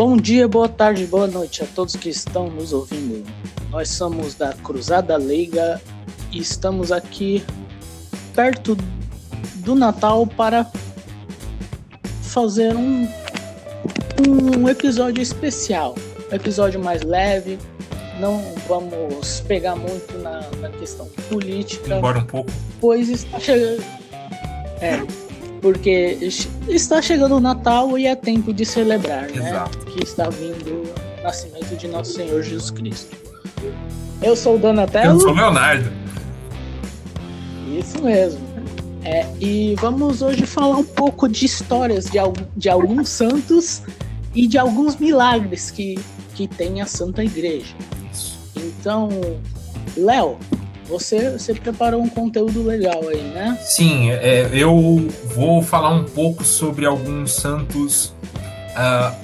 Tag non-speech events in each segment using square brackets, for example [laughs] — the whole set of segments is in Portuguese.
Bom dia, boa tarde, boa noite a todos que estão nos ouvindo. Nós somos da Cruzada Leiga e estamos aqui perto do Natal para fazer um, um episódio especial, um episódio mais leve. Não vamos pegar muito na, na questão política. Embora um pouco. Pois está chegando. É, porque está chegando o Natal e é tempo de celebrar, né? Que está vindo o nascimento de nosso Senhor Jesus Cristo. Eu sou o Donatello. Eu sou o Leonardo. Isso mesmo. É, e vamos hoje falar um pouco de histórias de, de alguns santos e de alguns milagres que, que tem a Santa Igreja. Então, Léo, você, você preparou um conteúdo legal aí, né? Sim, é, eu vou falar um pouco sobre alguns santos uh,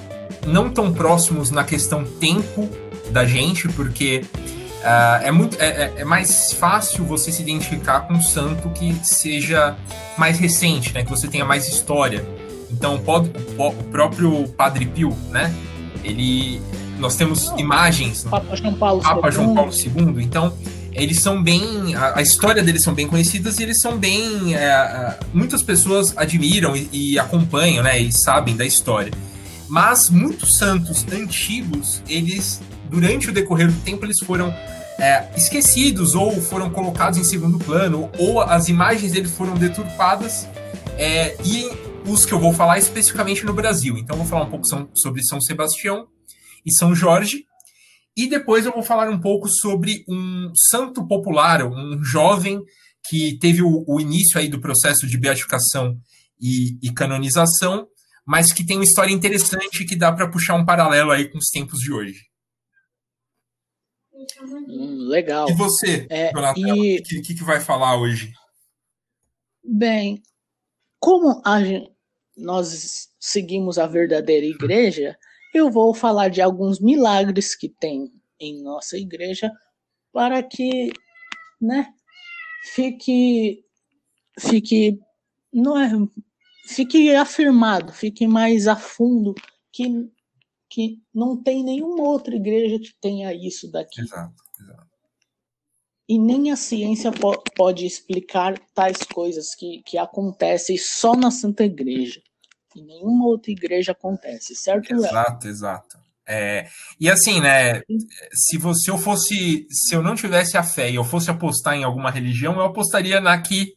não tão próximos na questão tempo da gente, porque uh, é, muito, é, é, é, mais fácil você se identificar com um santo que seja mais recente, né? Que você tenha mais história. Então, pode, o próprio Padre Pio, né? Ele, nós temos imagens. Papa João Paulo Papa II. João Paulo II. Então, eles são bem. A, a, história deles são bem conhecidas e eles são bem. É, muitas pessoas admiram e, e, acompanham, né? E sabem da história. Mas muitos santos antigos, eles, durante o decorrer do tempo, eles foram é, esquecidos ou foram colocados em segundo plano, ou as imagens deles foram deturpadas. É, e os que eu vou falar especificamente no Brasil. Então, eu vou falar um pouco sobre São Sebastião e São Jorge e depois eu vou falar um pouco sobre um santo popular, um jovem que teve o, o início aí do processo de beatificação e, e, canonização, mas que tem uma história interessante que dá para puxar um paralelo aí com os tempos de hoje. Hum, legal. E você, é, Donatella, o e... que, que, que, vai falar hoje? Bem, como a, nós seguimos a verdadeira igreja, eu vou falar de alguns milagres que tem em nossa igreja para que, né, fique fique não é fique afirmado, fique mais a fundo que que não tem nenhuma outra igreja que tenha isso daqui. Exato, exato. E nem a ciência po pode explicar tais coisas que, que acontecem só na Santa Igreja. Em nenhuma outra igreja acontece, certo, Léo? Exato, exato. É, e assim, né? Se você eu fosse, se eu não tivesse a fé e eu fosse apostar em alguma religião, eu apostaria na que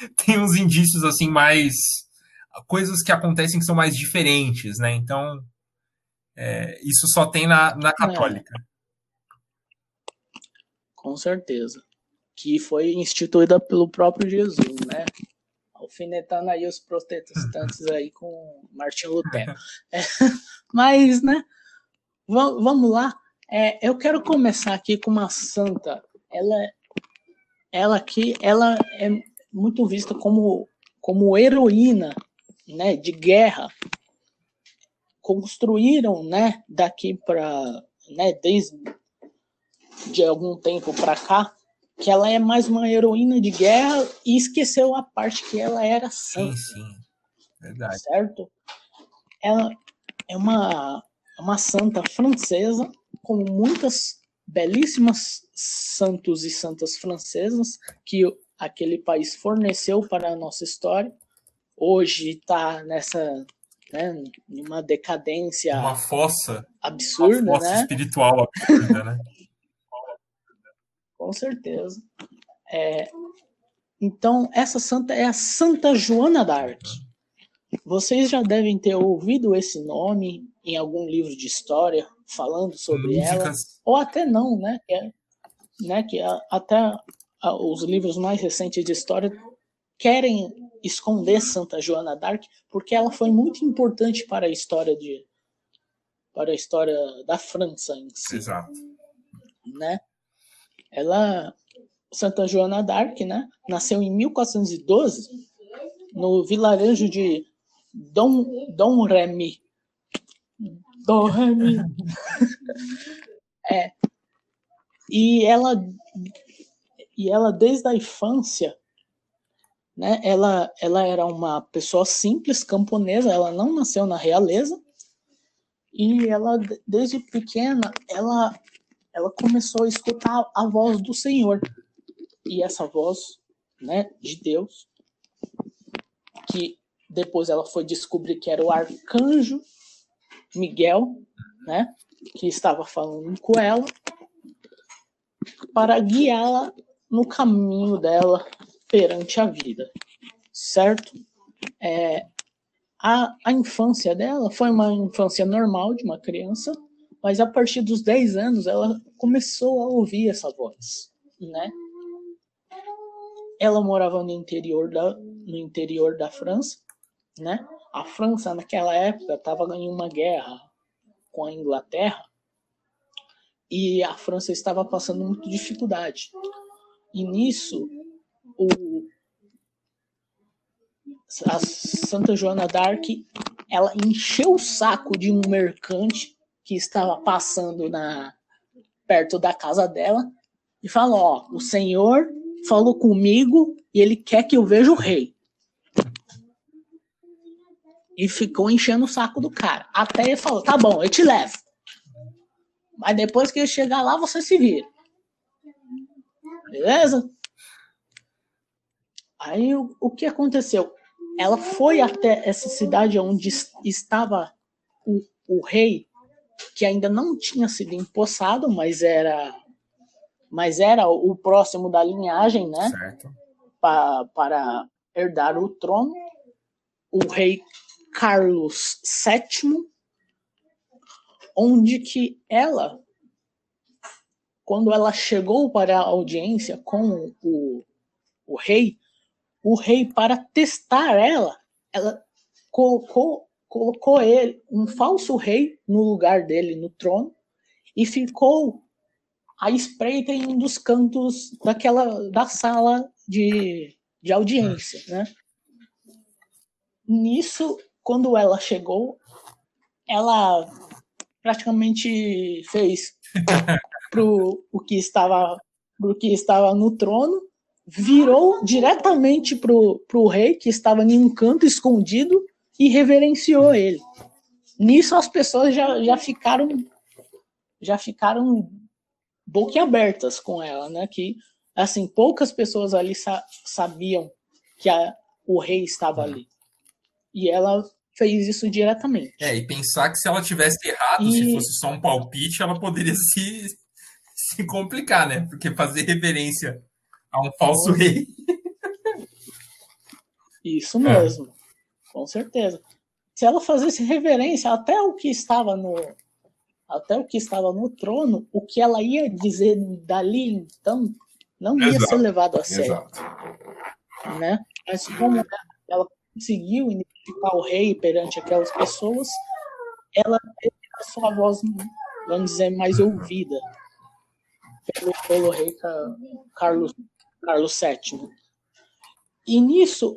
[laughs] tem uns indícios assim mais coisas que acontecem que são mais diferentes, né? Então é, isso só tem na, na católica. É. Com certeza. Que foi instituída pelo próprio Jesus, né? Alfinetando aí os protestantes [laughs] aí com Martin Lutero. [laughs] É, mas, né, vamos lá. É, eu quero começar aqui com uma santa. Ela, ela aqui, ela é muito vista como, como heroína, né, de guerra. Construíram, né, daqui para, né, desde de algum tempo para cá, que ela é mais uma heroína de guerra e esqueceu a parte que ela era santa. Sim, sim. Verdade. Certo? Ela é uma, uma santa francesa, como muitas belíssimas santos e santas francesas que aquele país forneceu para a nossa história. Hoje está nessa né, uma decadência uma fossa absurda, uma fossa né? espiritual absurda, né? [laughs] Com certeza. É, então, essa santa é a Santa Joana d'Arc. Vocês já devem ter ouvido esse nome em algum livro de história falando sobre Músicas. ela, ou até não, né? Que é, né? Que a, até a, os livros mais recentes de história querem esconder Santa Joana d'Arc porque ela foi muito importante para a história de para a história da França em si. Exato. Né? Ela, Santa Joana d'Arc, né? Nasceu em 1412 no vilarejo de Dom, Dom Remy. Dom Remy. é. E ela, e ela desde a infância, né? Ela, ela era uma pessoa simples, camponesa. Ela não nasceu na realeza, E ela, desde pequena, ela, ela começou a escutar a voz do Senhor. E essa voz, né, de Deus, que depois ela foi descobrir que era o arcanjo Miguel, né, que estava falando com ela, para guiá-la no caminho dela perante a vida, certo? É, a, a infância dela foi uma infância normal de uma criança, mas a partir dos 10 anos ela começou a ouvir essa voz, né? Ela morava no interior da, no interior da França, né? A França naquela época estava em uma guerra com a Inglaterra e a França estava passando muita dificuldade. E nisso o a Santa Joana d'Arc, ela encheu o saco de um mercante que estava passando na perto da casa dela e falou: "Ó, o Senhor falou comigo e ele quer que eu veja o rei". E ficou enchendo o saco do cara. Até ele falou: "Tá bom, eu te levo". Mas depois que eu chegar lá, você se vira. Beleza? Aí o, o que aconteceu? ela foi até essa cidade onde estava o, o rei, que ainda não tinha sido empossado, mas era mas era o próximo da linhagem, né? Certo. Pa, para herdar o trono, o rei Carlos VII, onde que ela, quando ela chegou para a audiência com o, o rei, o rei, para testar ela, ela colocou, colocou ele, um falso rei, no lugar dele no trono, e ficou à espreita em um dos cantos daquela da sala de, de audiência, né? Nisso, quando ela chegou, ela praticamente fez [laughs] pro o que estava pro que estava no trono virou diretamente pro, pro rei, que estava em um canto escondido, e reverenciou ele. Nisso as pessoas já, já ficaram já ficaram boquiabertas com ela, né? Que assim poucas pessoas ali sa sabiam que a, o rei estava ali. E ela fez isso diretamente. É, e pensar que se ela tivesse errado, e... se fosse só um palpite, ela poderia [laughs] se, se complicar, né? Porque fazer reverência a um falso rei. Isso mesmo, é. Com certeza. Se ela fazesse reverência até o que estava no até o que estava no trono, o que ela ia dizer dali então não ia Exato. ser levado a sério. Exato. Né? Mas como ela conseguiu identificar o rei perante aquelas pessoas, ela teve a sua voz, vamos dizer, mais ouvida pelo, pelo rei Carlos Carlos VII. E nisso,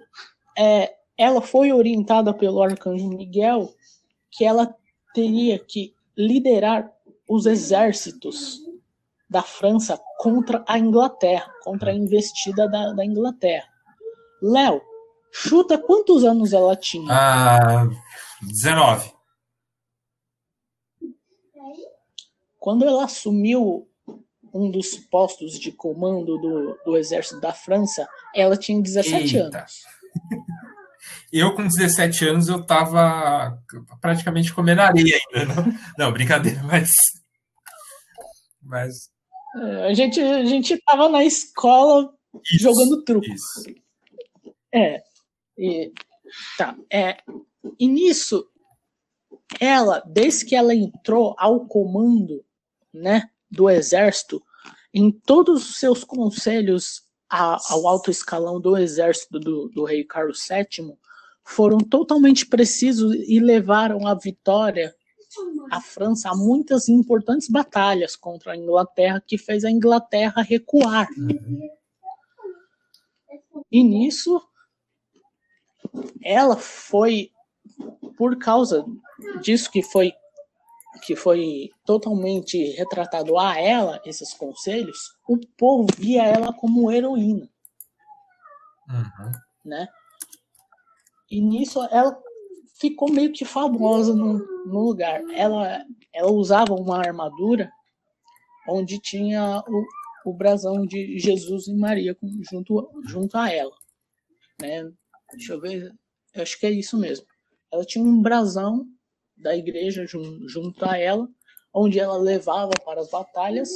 é, ela foi orientada pelo arcanjo Miguel que ela teria que liderar os exércitos da França contra a Inglaterra, contra a investida da, da Inglaterra. Léo, chuta quantos anos ela tinha? Ah, 19. Quando ela assumiu um dos postos de comando do, do exército da França, ela tinha 17 Eita. anos. [laughs] Eu, com 17 anos, eu tava praticamente comendo areia ainda. Não, não brincadeira, [laughs] mas. mas... É, a, gente, a gente tava na escola isso, jogando truco. Isso. É. E, tá. É, e nisso, ela, desde que ela entrou ao comando, né, do exército, em todos os seus conselhos a, ao alto escalão do exército do, do rei Carlos VII, foram totalmente precisos e levaram à vitória a França a muitas importantes batalhas contra a Inglaterra, que fez a Inglaterra recuar. E nisso, ela foi, por causa disso que foi que foi totalmente retratado a ela, esses conselhos, o povo via ela como heroína. Uhum. Né? E nisso ela ficou meio que famosa no, no lugar. Ela, ela usava uma armadura onde tinha o, o brasão de Jesus e Maria junto, junto a ela. Né? Deixa eu ver, eu acho que é isso mesmo. Ela tinha um brasão da igreja junto a ela, onde ela levava para as batalhas,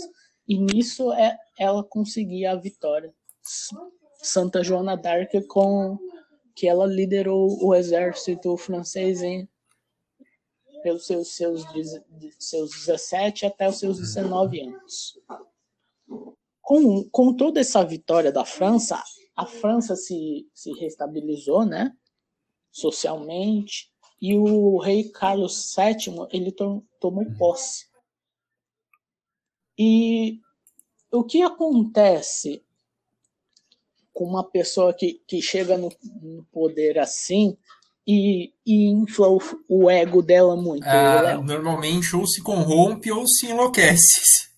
e nisso é, ela conseguia a vitória. Santa Joana d'Arc com que ela liderou o exército francês em pelos seus, seus, seus 17 até os seus 19 anos. Com, com toda essa vitória da França, a França se, se restabilizou, né? Socialmente, e o rei Carlos VII ele to, tomou posse. E o que acontece com uma pessoa que, que chega no, no poder assim e, e infla o, o, ego dela muito? Ah, normalmente ou se corrompe ou se enlouquece.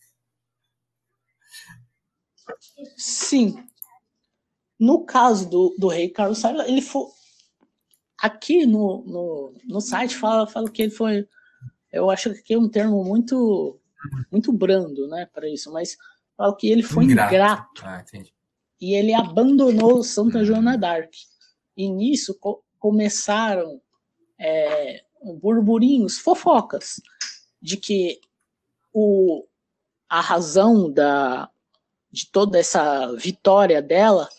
Sim. No caso do, do rei Carlos VII, ele foi. Aqui no, no, no site fala, fala que ele foi. Eu acho que é um termo muito muito brando, né, para isso, mas fala que ele foi ingrato. ingrato. Ah, e ele abandonou Santa Joana d'Arc. E nisso co começaram é, burburinhos, fofocas, de que o, a razão da, de toda essa vitória dela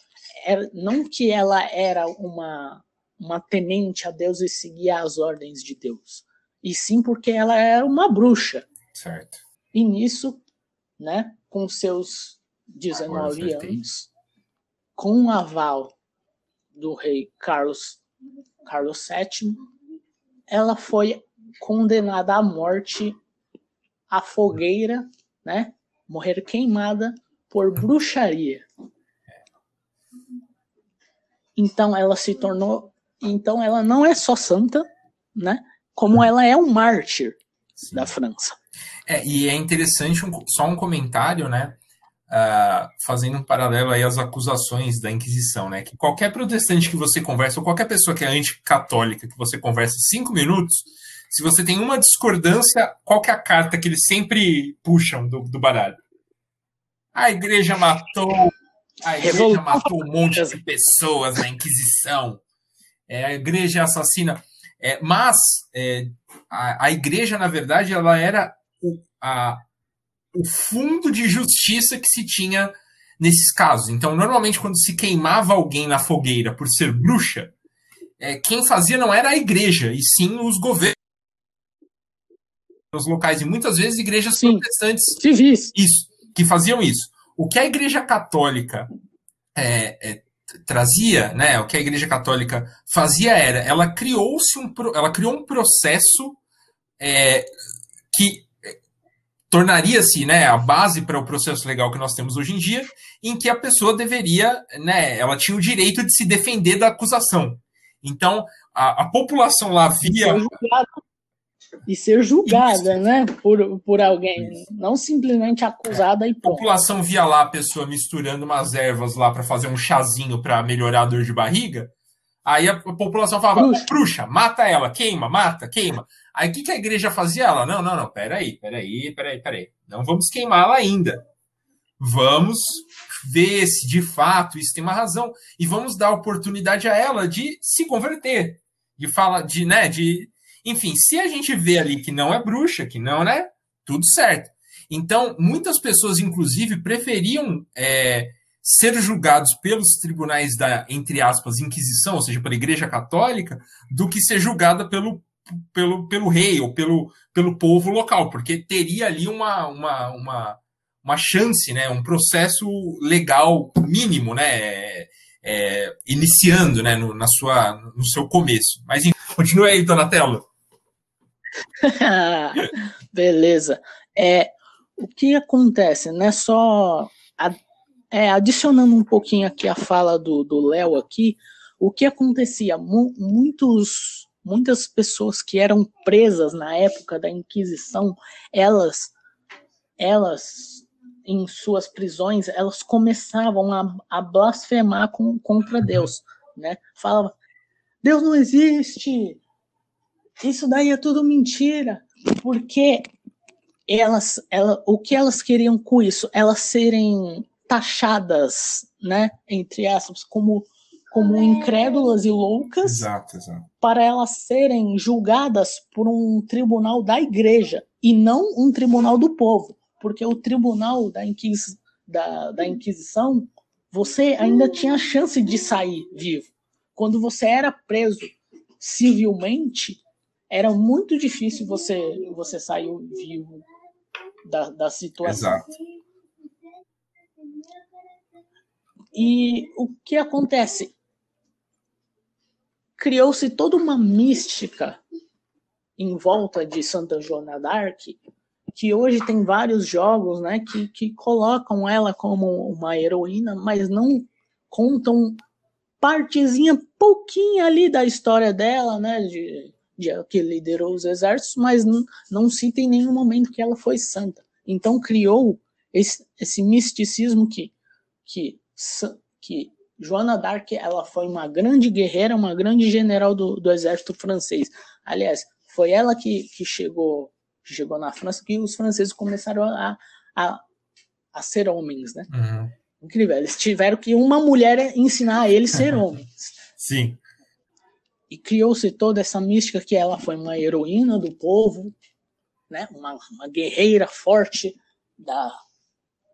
era não que ela era uma, uma temente a Deus e seguia as ordens de Deus, e sim porque ela era uma bruxa. Certo. E nisso, né, com seus 19 anos, com o aval do rei Carlos, Carlos VII, ela foi condenada à morte à fogueira, né? Morrer queimada por bruxaria. Então ela se tornou, então ela não é só santa, né? Como ela é um mártir Sim. da França. É, e é interessante um, só um comentário, né? Uh, fazendo um paralelo aí às acusações da Inquisição, né? Que qualquer protestante que você conversa, ou qualquer pessoa que é anticatólica que você conversa cinco minutos, se você tem uma discordância, qual que é a carta que eles sempre puxam do, do baralho? A igreja matou. A igreja matou um monte de pessoas na Inquisição. É, a igreja assassina. É, mas é, a, a igreja, na verdade, ela era o, a, o fundo de justiça que se tinha nesses casos. Então, normalmente, quando se queimava alguém na fogueira por ser bruxa, é, quem fazia não era a igreja, e sim os governos nos locais, e muitas vezes igrejas sim, protestantes civis. Isso, que faziam isso. O que a igreja católica é, é, trazia, né, o que a igreja católica fazia era, ela criou-se um, ela criou um processo é, que tornaria-se né, a base para o processo legal que nós temos hoje em dia, em que a pessoa deveria, né, ela tinha o direito de se defender da acusação. Então, a, a população lá via. E ser julgada, né, por, por alguém, Isso. não simplesmente acusada é. e pronto. A população via lá a pessoa misturando umas ervas lá para fazer um chazinho para melhorar a dor de barriga. Aí a população falava: bruxa. bruxa, mata ela, queima, mata, queima. Aí o que, que a igreja fazia? Ela, não, não, não, peraí, peraí, peraí, peraí. Não vamos queimá-la ainda. Vamos ver se de fato isso tem uma razão e vamos dar oportunidade a ela de se converter, de falar, de, né, de, enfim, se a gente vê ali que não é bruxa, que não, né, tudo certo. Então, muitas pessoas, inclusive, preferiam é, ser julgados pelos tribunais da, entre aspas, Inquisição, ou seja, pela Igreja Católica, do que ser julgada pelo pelo, pelo rei ou pelo, pelo povo local, porque teria ali uma, uma, uma, uma chance, né, um processo legal mínimo, né, é, é iniciando né, no, na sua, no seu começo. Mas continue aí, Donatello. [laughs] Beleza. É, o que acontece, né? Só é, adicionando um pouquinho aqui a fala do Léo aqui, o que acontecia? muitos muitas pessoas que eram presas na época da Inquisição, elas, elas em suas prisões, elas começavam a, a blasfemar com, contra Deus, né? Falava, Deus não existe, isso daí é tudo mentira, porque elas, ela, o que elas queriam com isso? Elas serem taxadas, né, entre aspas, como como incrédulas e loucas, exato, exato. para elas serem julgadas por um tribunal da igreja e não um tribunal do povo, porque o tribunal da, Inquis, da, da Inquisição você ainda tinha chance de sair vivo. Quando você era preso civilmente, era muito difícil você, você sair vivo da, da situação. Exato. E o que acontece? Criou-se toda uma mística em volta de Santa Joana d'Arc, que hoje tem vários jogos né, que, que colocam ela como uma heroína, mas não contam partezinha pouquinho ali da história dela, né, de, de que liderou os exércitos, mas não, não cita em nenhum momento que ela foi santa. Então criou esse, esse misticismo que, que, que Joana d'Arc ela foi uma grande guerreira, uma grande general do, do exército francês. Aliás, foi ela que, que chegou chegou na França que os franceses começaram a, a, a ser homens, né? Uhum. Incrível. Eles tiveram que uma mulher ensinar a eles ser [laughs] homens. Sim. E criou-se toda essa mística que ela foi uma heroína do povo, né? Uma, uma guerreira forte da,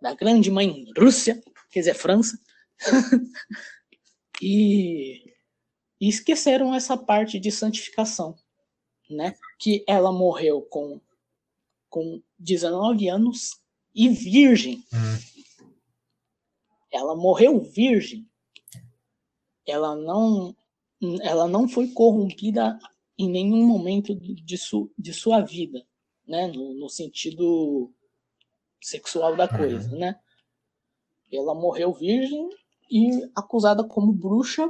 da grande mãe Rússia, quer dizer, França. [laughs] e, e esqueceram essa parte de santificação, né? Que ela morreu com com 19 anos e virgem. Uhum. Ela morreu virgem. Ela não, ela não foi corrompida em nenhum momento de, su, de sua vida, né? No, no sentido sexual da coisa, uhum. né? Ela morreu virgem e acusada como bruxa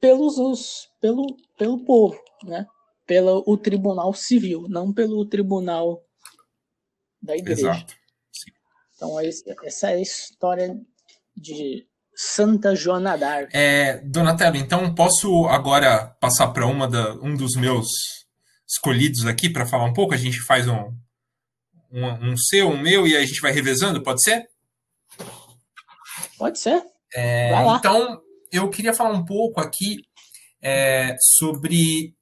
pelos os, pelo, pelo povo, né? pelo o tribunal civil, não pelo tribunal da igreja. Exato. Então, essa é a história de Santa Joana d'Arc. É, Donatello, então posso agora passar para uma da, um dos meus escolhidos aqui para falar um pouco? A gente faz um, um, um, seu, um meu e a gente vai revezando, pode ser? Pode ser. É, então, eu queria falar um pouco aqui é, sobre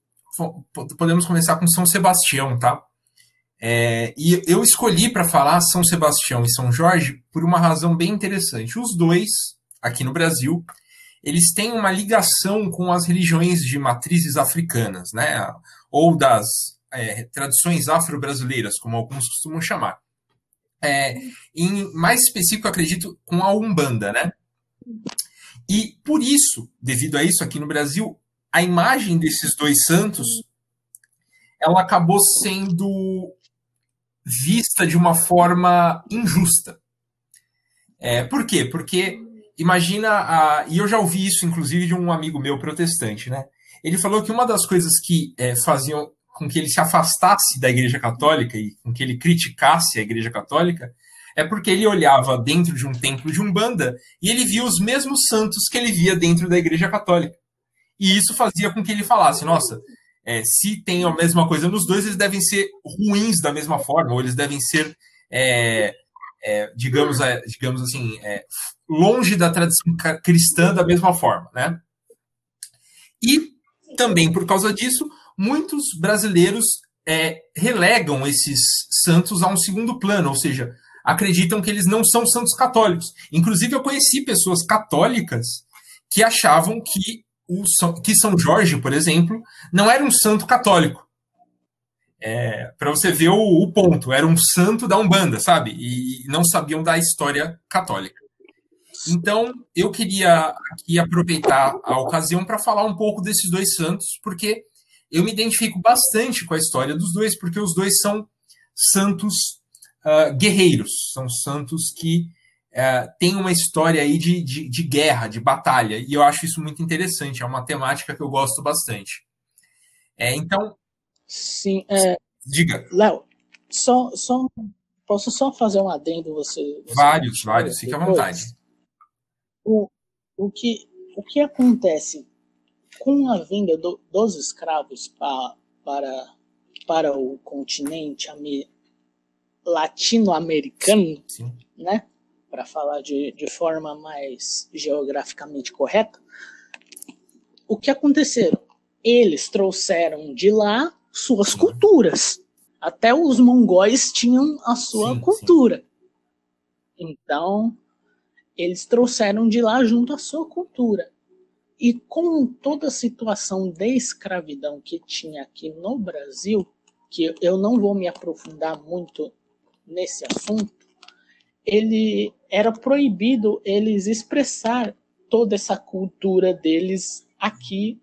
podemos começar com São Sebastião, tá? É, e eu escolhi para falar São Sebastião e São Jorge por uma razão bem interessante. Os dois, aqui no Brasil, eles têm uma ligação com as religiões de matrizes africanas, né? Ou das é, tradições afro-brasileiras, como alguns costumam chamar. É, em mais específico, acredito, com a Umbanda, né? E por isso, devido a isso, aqui no Brasil, a imagem desses dois santos ela acabou sendo vista de uma forma injusta. É, por quê? Porque imagina a, e eu já ouvi isso inclusive de um amigo meu protestante, né? Ele falou que uma das coisas que é, faziam com que ele se afastasse da Igreja Católica e com que ele criticasse a Igreja Católica é porque ele olhava dentro de um templo de Umbanda e ele via os mesmos santos que ele via dentro da Igreja Católica. E isso fazia com que ele falasse: nossa, é, se tem a mesma coisa nos dois, eles devem ser ruins da mesma forma, ou eles devem ser, é, é, digamos, é, digamos assim, é, longe da tradição cristã da mesma forma, né? E também por causa disso, muitos brasileiros é, relegam esses santos a um segundo plano, ou seja, acreditam que eles não são santos católicos. Inclusive, eu conheci pessoas católicas que achavam que o São, que São Jorge, por exemplo, não era um santo católico. É, para você ver o, o, ponto, era um santo da Umbanda, sabe? E não sabiam da história católica. Então, eu queria aqui aproveitar a ocasião para falar um pouco desses dois santos, porque eu me identifico bastante com a história dos dois, porque os dois são santos uh, guerreiros, são santos que é, tem uma história aí de, de, de, guerra, de batalha, e eu acho isso muito interessante, é uma temática que eu gosto bastante. É, então. Sim, é, diga. Léo, só, só, posso só fazer um adendo? Você, você vários, vários, fique à vontade. O, o, que, o que acontece com a vinda do, dos escravos para, para o continente latino-americano, né? Para falar de, de forma mais geograficamente correta, o que aconteceu? Eles trouxeram de lá suas culturas. Até os mongóis tinham a sua sim, cultura. Sim. Então, eles trouxeram de lá junto a sua cultura. E com toda a situação de escravidão que tinha aqui no Brasil, que eu não vou me aprofundar muito nesse assunto, ele era proibido eles expressar toda essa cultura deles aqui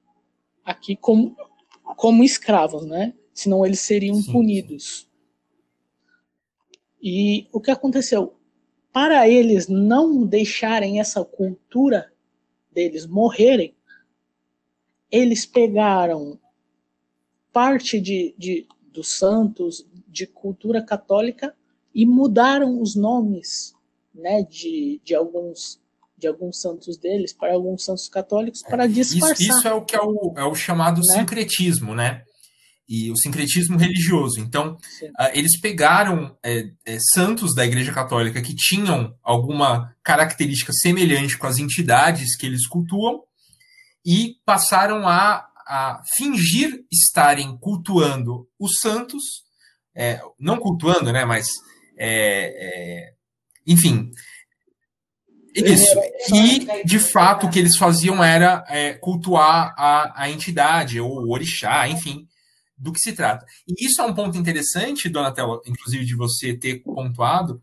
aqui como como escravos, né? Senão eles seriam sim, punidos. E o que aconteceu? Para eles não deixarem essa cultura deles morrerem, eles pegaram parte de, de, dos santos, de cultura católica, e mudaram os nomes né, de, de, alguns, de alguns santos deles para alguns santos católicos para disfarçar. Isso, isso, é o que é o, é o chamado né? sincretismo, né? E o sincretismo [laughs] religioso. Então, uh, eles pegaram é, é, santos da Igreja Católica que tinham alguma característica semelhante com as entidades que eles cultuam e passaram a, a fingir estarem cultuando os santos, é, não cultuando, né, mas, é, é, enfim, isso. E, de fato, o que eles faziam era é, cultuar a, a entidade, ou o orixá, enfim, do que se trata. E isso é um ponto interessante, Donatello, inclusive, de você ter pontuado,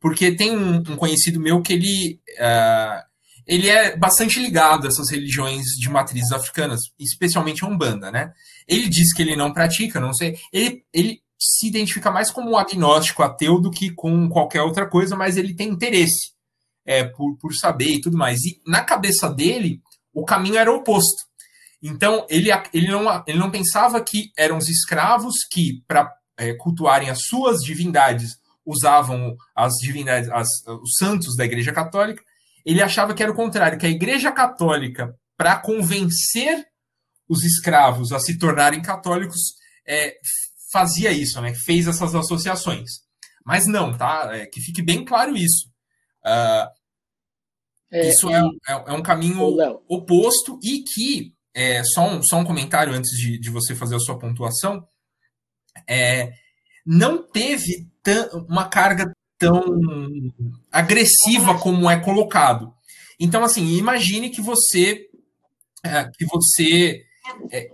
porque tem um, um conhecido meu que ele. Uh, ele é bastante ligado a essas religiões de matrizes africanas, especialmente a Umbanda, né? Ele diz que ele não pratica, não sei. Ele, ele se identifica mais como um agnóstico ateu do que com qualquer outra coisa, mas ele tem interesse é, por, por saber e tudo mais. E na cabeça dele, o caminho era o oposto. Então, ele, ele, não, ele não pensava que eram os escravos que, para é, cultuarem as suas divindades, usavam as divindades, as, os santos da Igreja Católica, ele achava que era o contrário, que a Igreja Católica, para convencer os escravos a se tornarem católicos, é, fazia isso, né? Fez essas associações. Mas não, tá? É, que fique bem claro isso. Uh, é, isso é, é, é, um caminho oposto e que, é, só, um, só um comentário antes de, de você fazer a sua pontuação, é, não teve uma carga tão agressiva como é colocado. Então, assim, imagine que você é, que você é,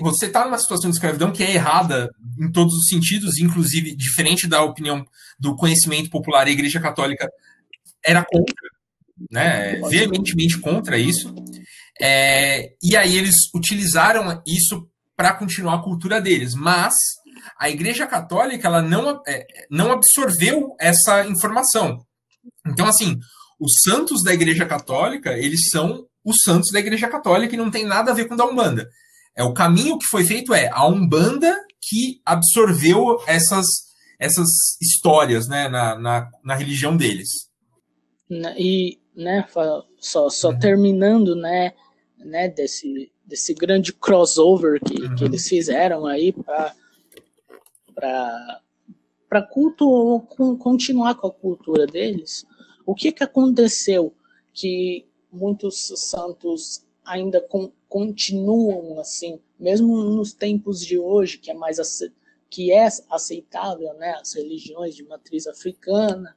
você está numa situação de escravidão que é errada em todos os sentidos, inclusive diferente da opinião do conhecimento popular, a Igreja Católica era contra, né, veementemente contra isso. É, e aí eles utilizaram isso para continuar a cultura deles, mas a Igreja Católica ela não, é, não absorveu essa informação. Então, assim, os santos da Igreja Católica, eles são os santos da Igreja Católica e não tem nada a ver com da Umbanda. É o caminho que foi feito é a Umbanda que absorveu essas, essas histórias né, na, na, na religião deles. E, né, só, só uhum. terminando, né, né, desse, desse grande crossover que, uhum. que eles fizeram aí para culto continuar com a cultura deles, o que que aconteceu que muitos santos ainda com, continuam assim, mesmo nos tempos de hoje, que é mais que é aceitável, né, as religiões de matriz africana,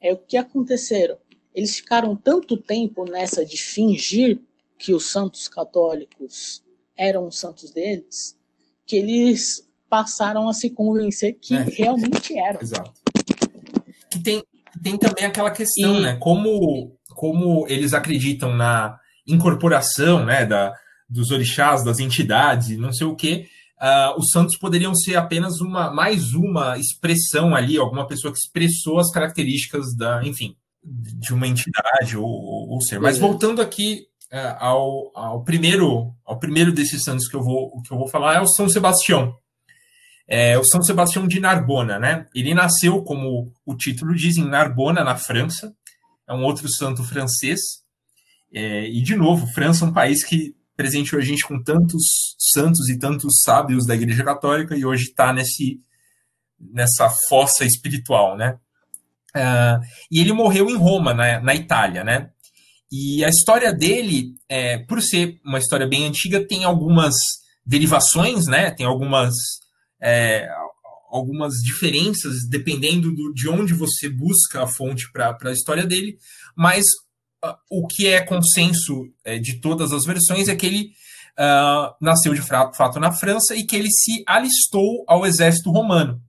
é o que aconteceram. Eles ficaram tanto tempo nessa de fingir que os santos católicos eram os santos deles, que eles passaram a se convencer que é. realmente eram. Exato. Que tem, tem também aquela questão, e... né? Como, como eles acreditam na incorporação né, da, dos orixás, das entidades, não sei o quê, uh, os santos poderiam ser apenas uma mais uma expressão ali, alguma pessoa que expressou as características da, enfim, de uma entidade ou, ou ser. Mas voltando aqui ao, ao primeiro ao primeiro desses santos que eu vou que eu vou falar é o São Sebastião. É o São Sebastião de Narbona, né? Ele nasceu, como o título diz, em Narbona, na França. É um outro santo francês. É, e, de novo, França é um país que presenteou a gente com tantos santos e tantos sábios da Igreja Católica e hoje está nesse nessa fossa espiritual, né? Uh, e ele morreu em Roma, na, na Itália, né? E a história dele, é, por ser uma história bem antiga, tem algumas derivações, né? Tem algumas é, algumas diferenças dependendo do, de onde você busca a fonte para a história dele, mas uh, o que é consenso é, de todas as versões é que ele uh, nasceu de fato na França e que ele se alistou ao exército romano,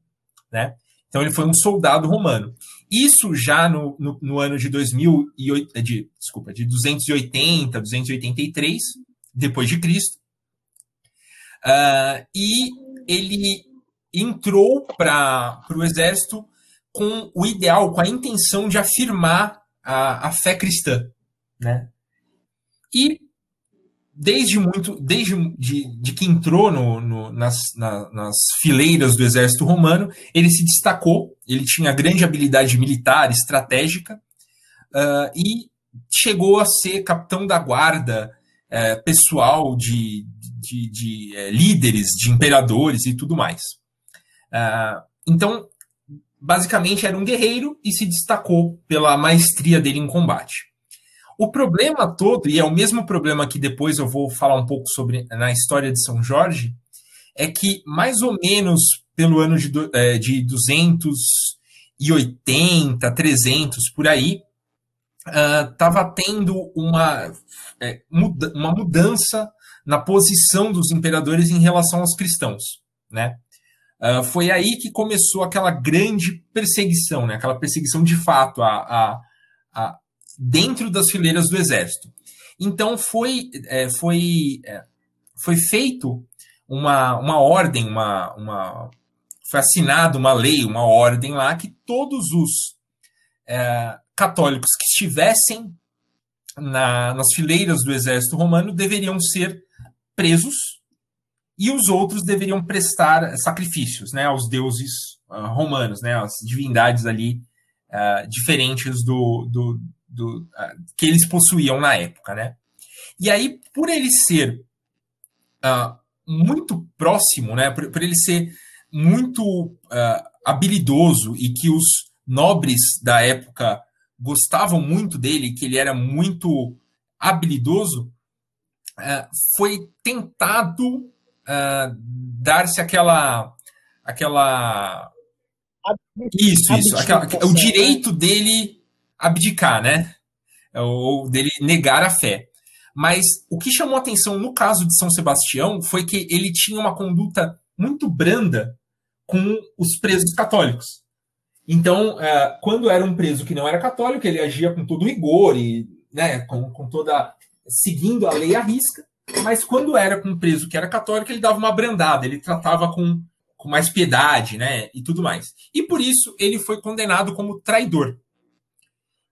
né? Então ele foi um soldado romano. Isso já no, no, no ano de 2008, de, desculpa, de 280, 283 depois de Cristo. Uh, e ele entrou para o exército com o ideal, com a intenção de afirmar a, a fé cristã, né? E desde muito, desde de, de que entrou no, no, nas, na, nas fileiras do exército romano, ele se destacou, ele tinha grande habilidade militar, estratégica, uh, e chegou a ser capitão da guarda uh, pessoal de, de, de uh, líderes, de imperadores e tudo mais. Uh, então, basicamente, era um guerreiro e se destacou pela maestria dele em combate. O problema todo, e é o mesmo problema que depois eu vou falar um pouco sobre na história de São Jorge, é que mais ou menos pelo ano de, é, de 280, 300, por aí, estava uh, tendo uma, é, muda, uma mudança na posição dos imperadores em relação aos cristãos, né? Uh, foi aí que começou aquela grande perseguição, né? aquela perseguição de fato a, a, a dentro das fileiras do exército. Então foi, é, foi, é, foi feito uma, uma ordem, uma, uma, foi assinada uma lei, uma ordem lá que todos os é, católicos que estivessem na, nas fileiras do exército romano deveriam ser presos e os outros deveriam prestar sacrifícios né, aos deuses uh, romanos, né, às divindades ali uh, diferentes do, do, do uh, que eles possuíam na época. Né? E aí, por ele ser muito próximo, né, por, por ele ser muito habilidoso e que os nobres da época gostavam muito dele, que ele era muito habilidoso, foi tentado uh, dar-se aquela. aquela isso, isso. Aquela, o né? direito dele abdicar, né? Ou dele negar a fé. Mas o que chamou atenção no caso de São Sebastião foi que ele tinha uma conduta muito branda com os presos católicos. Então, uh, quando era um preso que não era católico, ele agia com todo rigor e né, com, com toda. seguindo a lei à risca. Mas quando era com um preso que era católico, ele dava uma brandada, ele tratava com, com mais piedade, né? E tudo mais. E por isso ele foi condenado como traidor.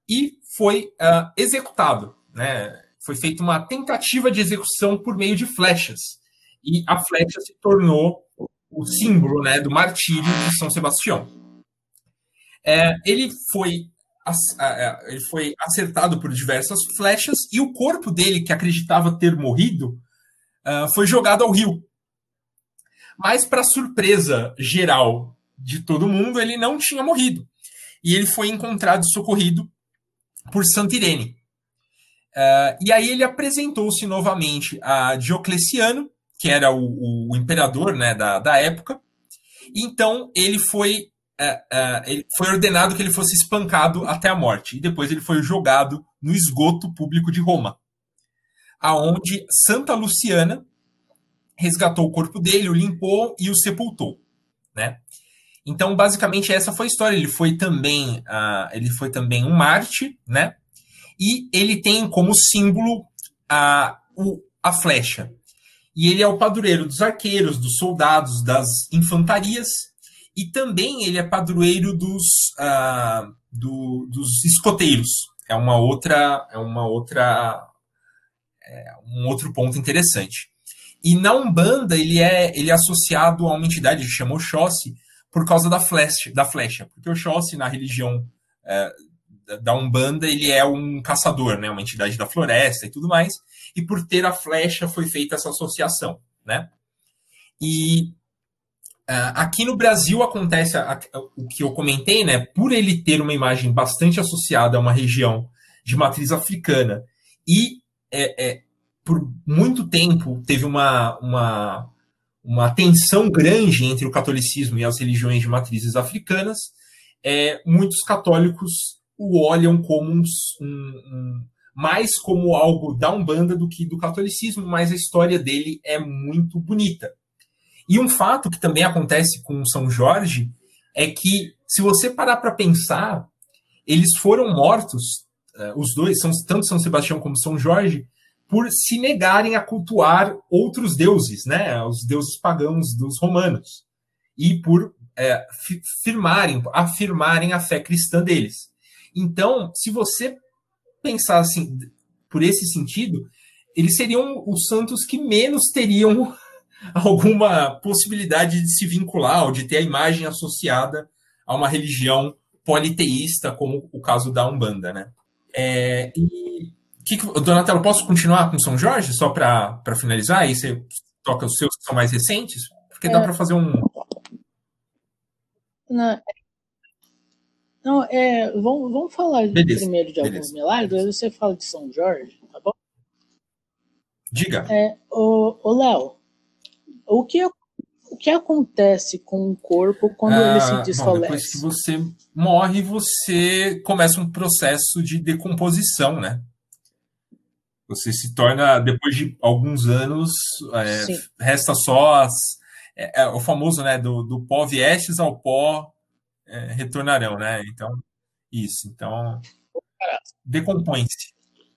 E foi uh, executado, né? Foi feita uma tentativa de execução por meio de flechas. E a flecha se tornou o símbolo né, do martírio de São Sebastião. É, ele foi ele foi acertado por diversas flechas e o corpo dele, que acreditava ter morrido, uh, foi jogado ao rio. Mas, para surpresa geral de todo mundo, ele não tinha morrido. E ele foi encontrado e socorrido por Santa Irene. Uh, e aí ele apresentou-se novamente a Diocleciano, que era o, o imperador né, da, da época. Então ele foi é, é, foi ordenado que ele fosse espancado até a morte. E depois ele foi jogado no esgoto público de Roma, aonde Santa Luciana resgatou o corpo dele, o limpou e o sepultou, né? Então, basicamente, essa foi a história. Ele foi também, uh, ele foi também um Marte, né? E ele tem como símbolo o, a flecha. E ele é o padroeiro dos arqueiros, dos soldados, das infantarias e também ele é padroeiro dos, uh, do, dos escoteiros. É uma outra, é uma outra, é um outro ponto interessante. E na Umbanda ele é, ele é associado a uma entidade que chama Oxóssi por causa da flecha, da flecha, porque Oxóssi na religião é, da Umbanda, ele é um caçador, né? Uma entidade da floresta e tudo mais. E por ter a flecha foi feita essa associação, né? E uh, aqui no Brasil acontece a, a, o que eu comentei, né? Por ele ter uma imagem bastante associada a uma região de matriz africana e é, é, por muito tempo teve uma, uma, uma tensão grande entre o catolicismo e as religiões de matrizes africanas, é, muitos católicos o olham como um, um, mais como algo da Umbanda do que do catolicismo, mas a história dele é muito bonita. E um fato que também acontece com São Jorge é que, se você parar para pensar, eles foram mortos, uh, os dois, são, tanto São Sebastião como São Jorge, por se negarem a cultuar outros deuses, né, os deuses pagãos dos romanos, e por é, firmarem, afirmarem a fé cristã deles. Então, se você pensar assim, por esse sentido, eles seriam os santos que menos teriam [laughs] alguma possibilidade de se vincular ou de ter a imagem associada a uma religião politeísta, como o caso da Umbanda, né? É, e, que, Donatello, posso continuar com São Jorge, só para finalizar? Aí você toca os seus que são mais recentes? Porque é, dá para fazer um. Não, não é, vamos, vamos falar beleza, primeiro de beleza. alguns milagres, aí você fala de São Jorge, tá bom? Diga. É, o, o Léo, o que, o que acontece com o corpo quando ah, ele se desfalece? Bom, depois que você morre, você começa um processo de decomposição, né? Você se torna, depois de alguns anos, é, resta só as, é, é, o famoso, né, do, do pó viestes ao pó é, retornarão, né? Então, isso. Então, decompõe-se.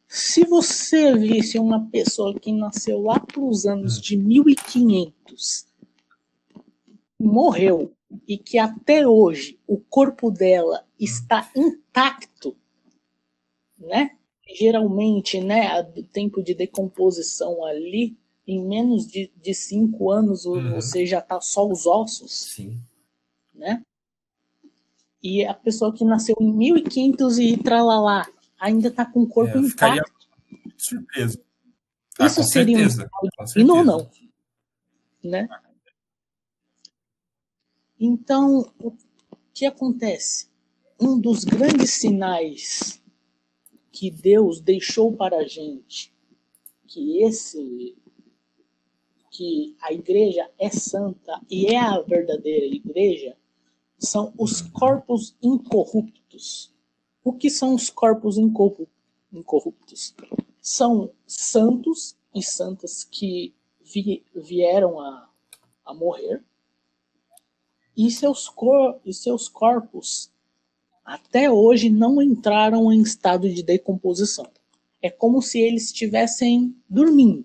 Se você visse uma pessoa que nasceu lá para os anos de 1500, morreu e que até hoje o corpo dela está intacto, né? Geralmente, né, o tempo de decomposição ali, em menos de, de cinco anos, uhum. você já tá só os ossos, Sim. né? E a pessoa que nasceu em 1500 e tralalá, ainda tá com o corpo é, intacto. surpreso. Ah, Isso seria certeza, um e não, não, né? Então, o que acontece? Um dos grandes sinais que Deus deixou para a gente que esse que a igreja é santa e é a verdadeira igreja são os corpos incorruptos. O que são os corpos incorruptos? São santos e santas que vi, vieram a, a morrer e seus, cor, e seus corpos até hoje não entraram em estado de decomposição. É como se eles estivessem dormindo.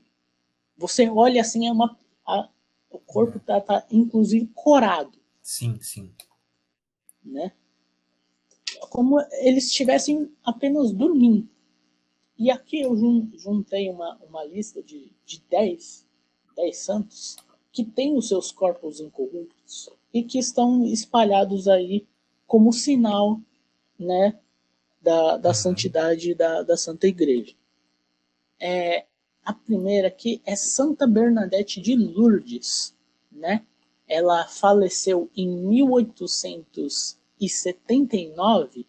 Você olha assim, é uma, a, o corpo está tá, inclusive corado. Sim, sim né? Como eles estivessem apenas dormindo. E aqui eu juntei uma, uma lista de, de 10, 10 santos que têm os seus corpos incorruptos e que estão espalhados aí como sinal né, da, da santidade da, da Santa Igreja. É, a primeira aqui é Santa Bernadette de Lourdes, né? Ela faleceu em 1879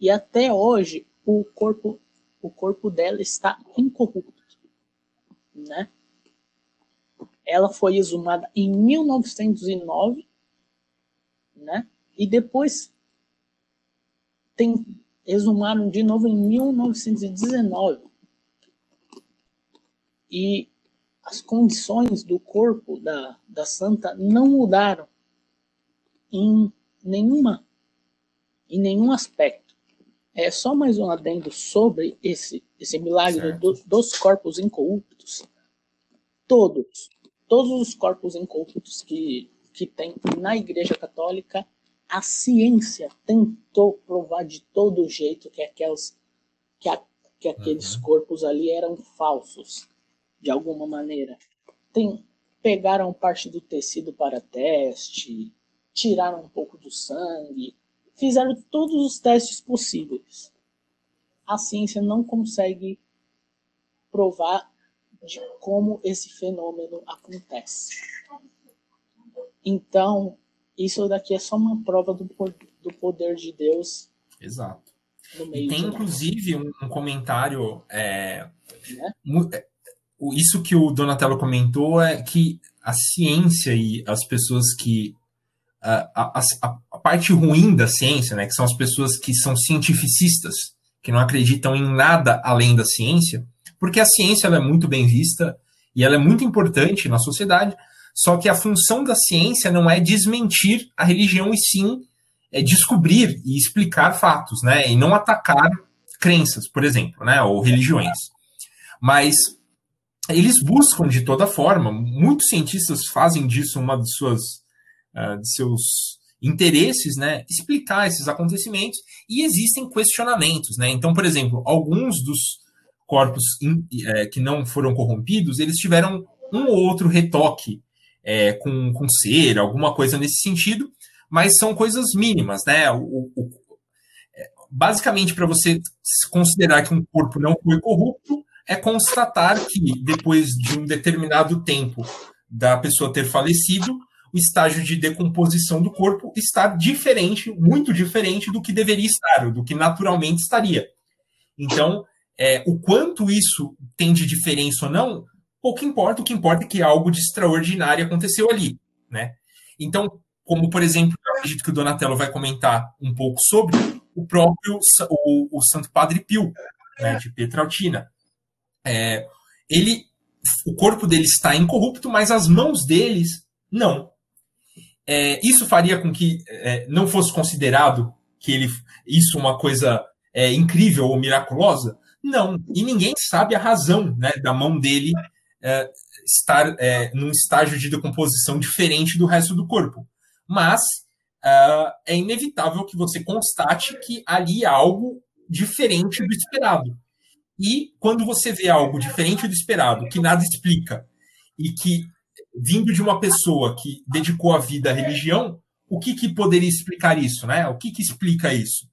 e até hoje o corpo, o corpo dela está incorrupto, né? Ela foi exumada em 1909, né? E depois tem, exumaram de novo em 1919. E as condições do corpo da, da santa não mudaram em nenhuma em nenhum aspecto. É só mais um adendo sobre esse esse milagre do, dos corpos incorruptos. Todos, todos os corpos incorruptos que que tem na Igreja Católica, a ciência tentou provar de todo jeito que aquelas que, a, que aqueles uhum. corpos ali eram falsos de alguma maneira. Tem, pegaram parte do tecido para teste, tiraram um pouco do sangue, fizeram todos os testes possíveis. A ciência não consegue provar de como esse fenômeno acontece. Então, isso daqui é só uma prova do, do poder de Deus. Exato. E tem inclusive um, comentário. É, é? Isso que o Donatello comentou é que a ciência e as pessoas que. A, a, a, parte ruim da ciência, né, que são as pessoas que são cientificistas, que não acreditam em nada além da ciência, porque a ciência é muito bem vista e ela é muito importante na sociedade, só que a função da ciência não é desmentir a religião, e sim é descobrir e explicar fatos, né? E não atacar crenças, por exemplo, né? Ou religiões. Mas eles buscam de toda forma, muitos cientistas fazem disso uma de suas uh, de seus interesses, né? Explicar esses acontecimentos e existem questionamentos, né? Então, por exemplo, alguns dos corpos in, é, que não foram corrompidos, eles tiveram um ou outro retoque é, com, com cera, alguma coisa nesse sentido, mas são coisas mínimas, né? O, o, basicamente, para você considerar que um corpo não foi corrupto, é constatar que depois de um determinado tempo da pessoa ter falecido, o estágio de decomposição do corpo está diferente, muito diferente do que deveria estar, do que naturalmente estaria. Então, é, o quanto isso tem de diferença ou não, pouco importa. O que importa é que algo de extraordinário aconteceu ali, né? Então, como por exemplo, eu acredito que o Donatello vai comentar um pouco sobre o próprio o, o Santo Padre Pio, né, de Petraltina. É, ele, o corpo dele está incorrupto, mas as mãos deles não. É, isso faria com que é, não fosse considerado que ele isso uma coisa é, incrível ou miraculosa? Não, e ninguém sabe a razão né, da mão dele é, estar é, num estágio de decomposição diferente do resto do corpo. Mas é, inevitável que você constate que ali há algo diferente do esperado. E quando você vê algo diferente do esperado, que nada explica, e que, vindo de uma pessoa que dedicou a vida à religião, o que, que poderia explicar isso? Né? O que, que explica isso?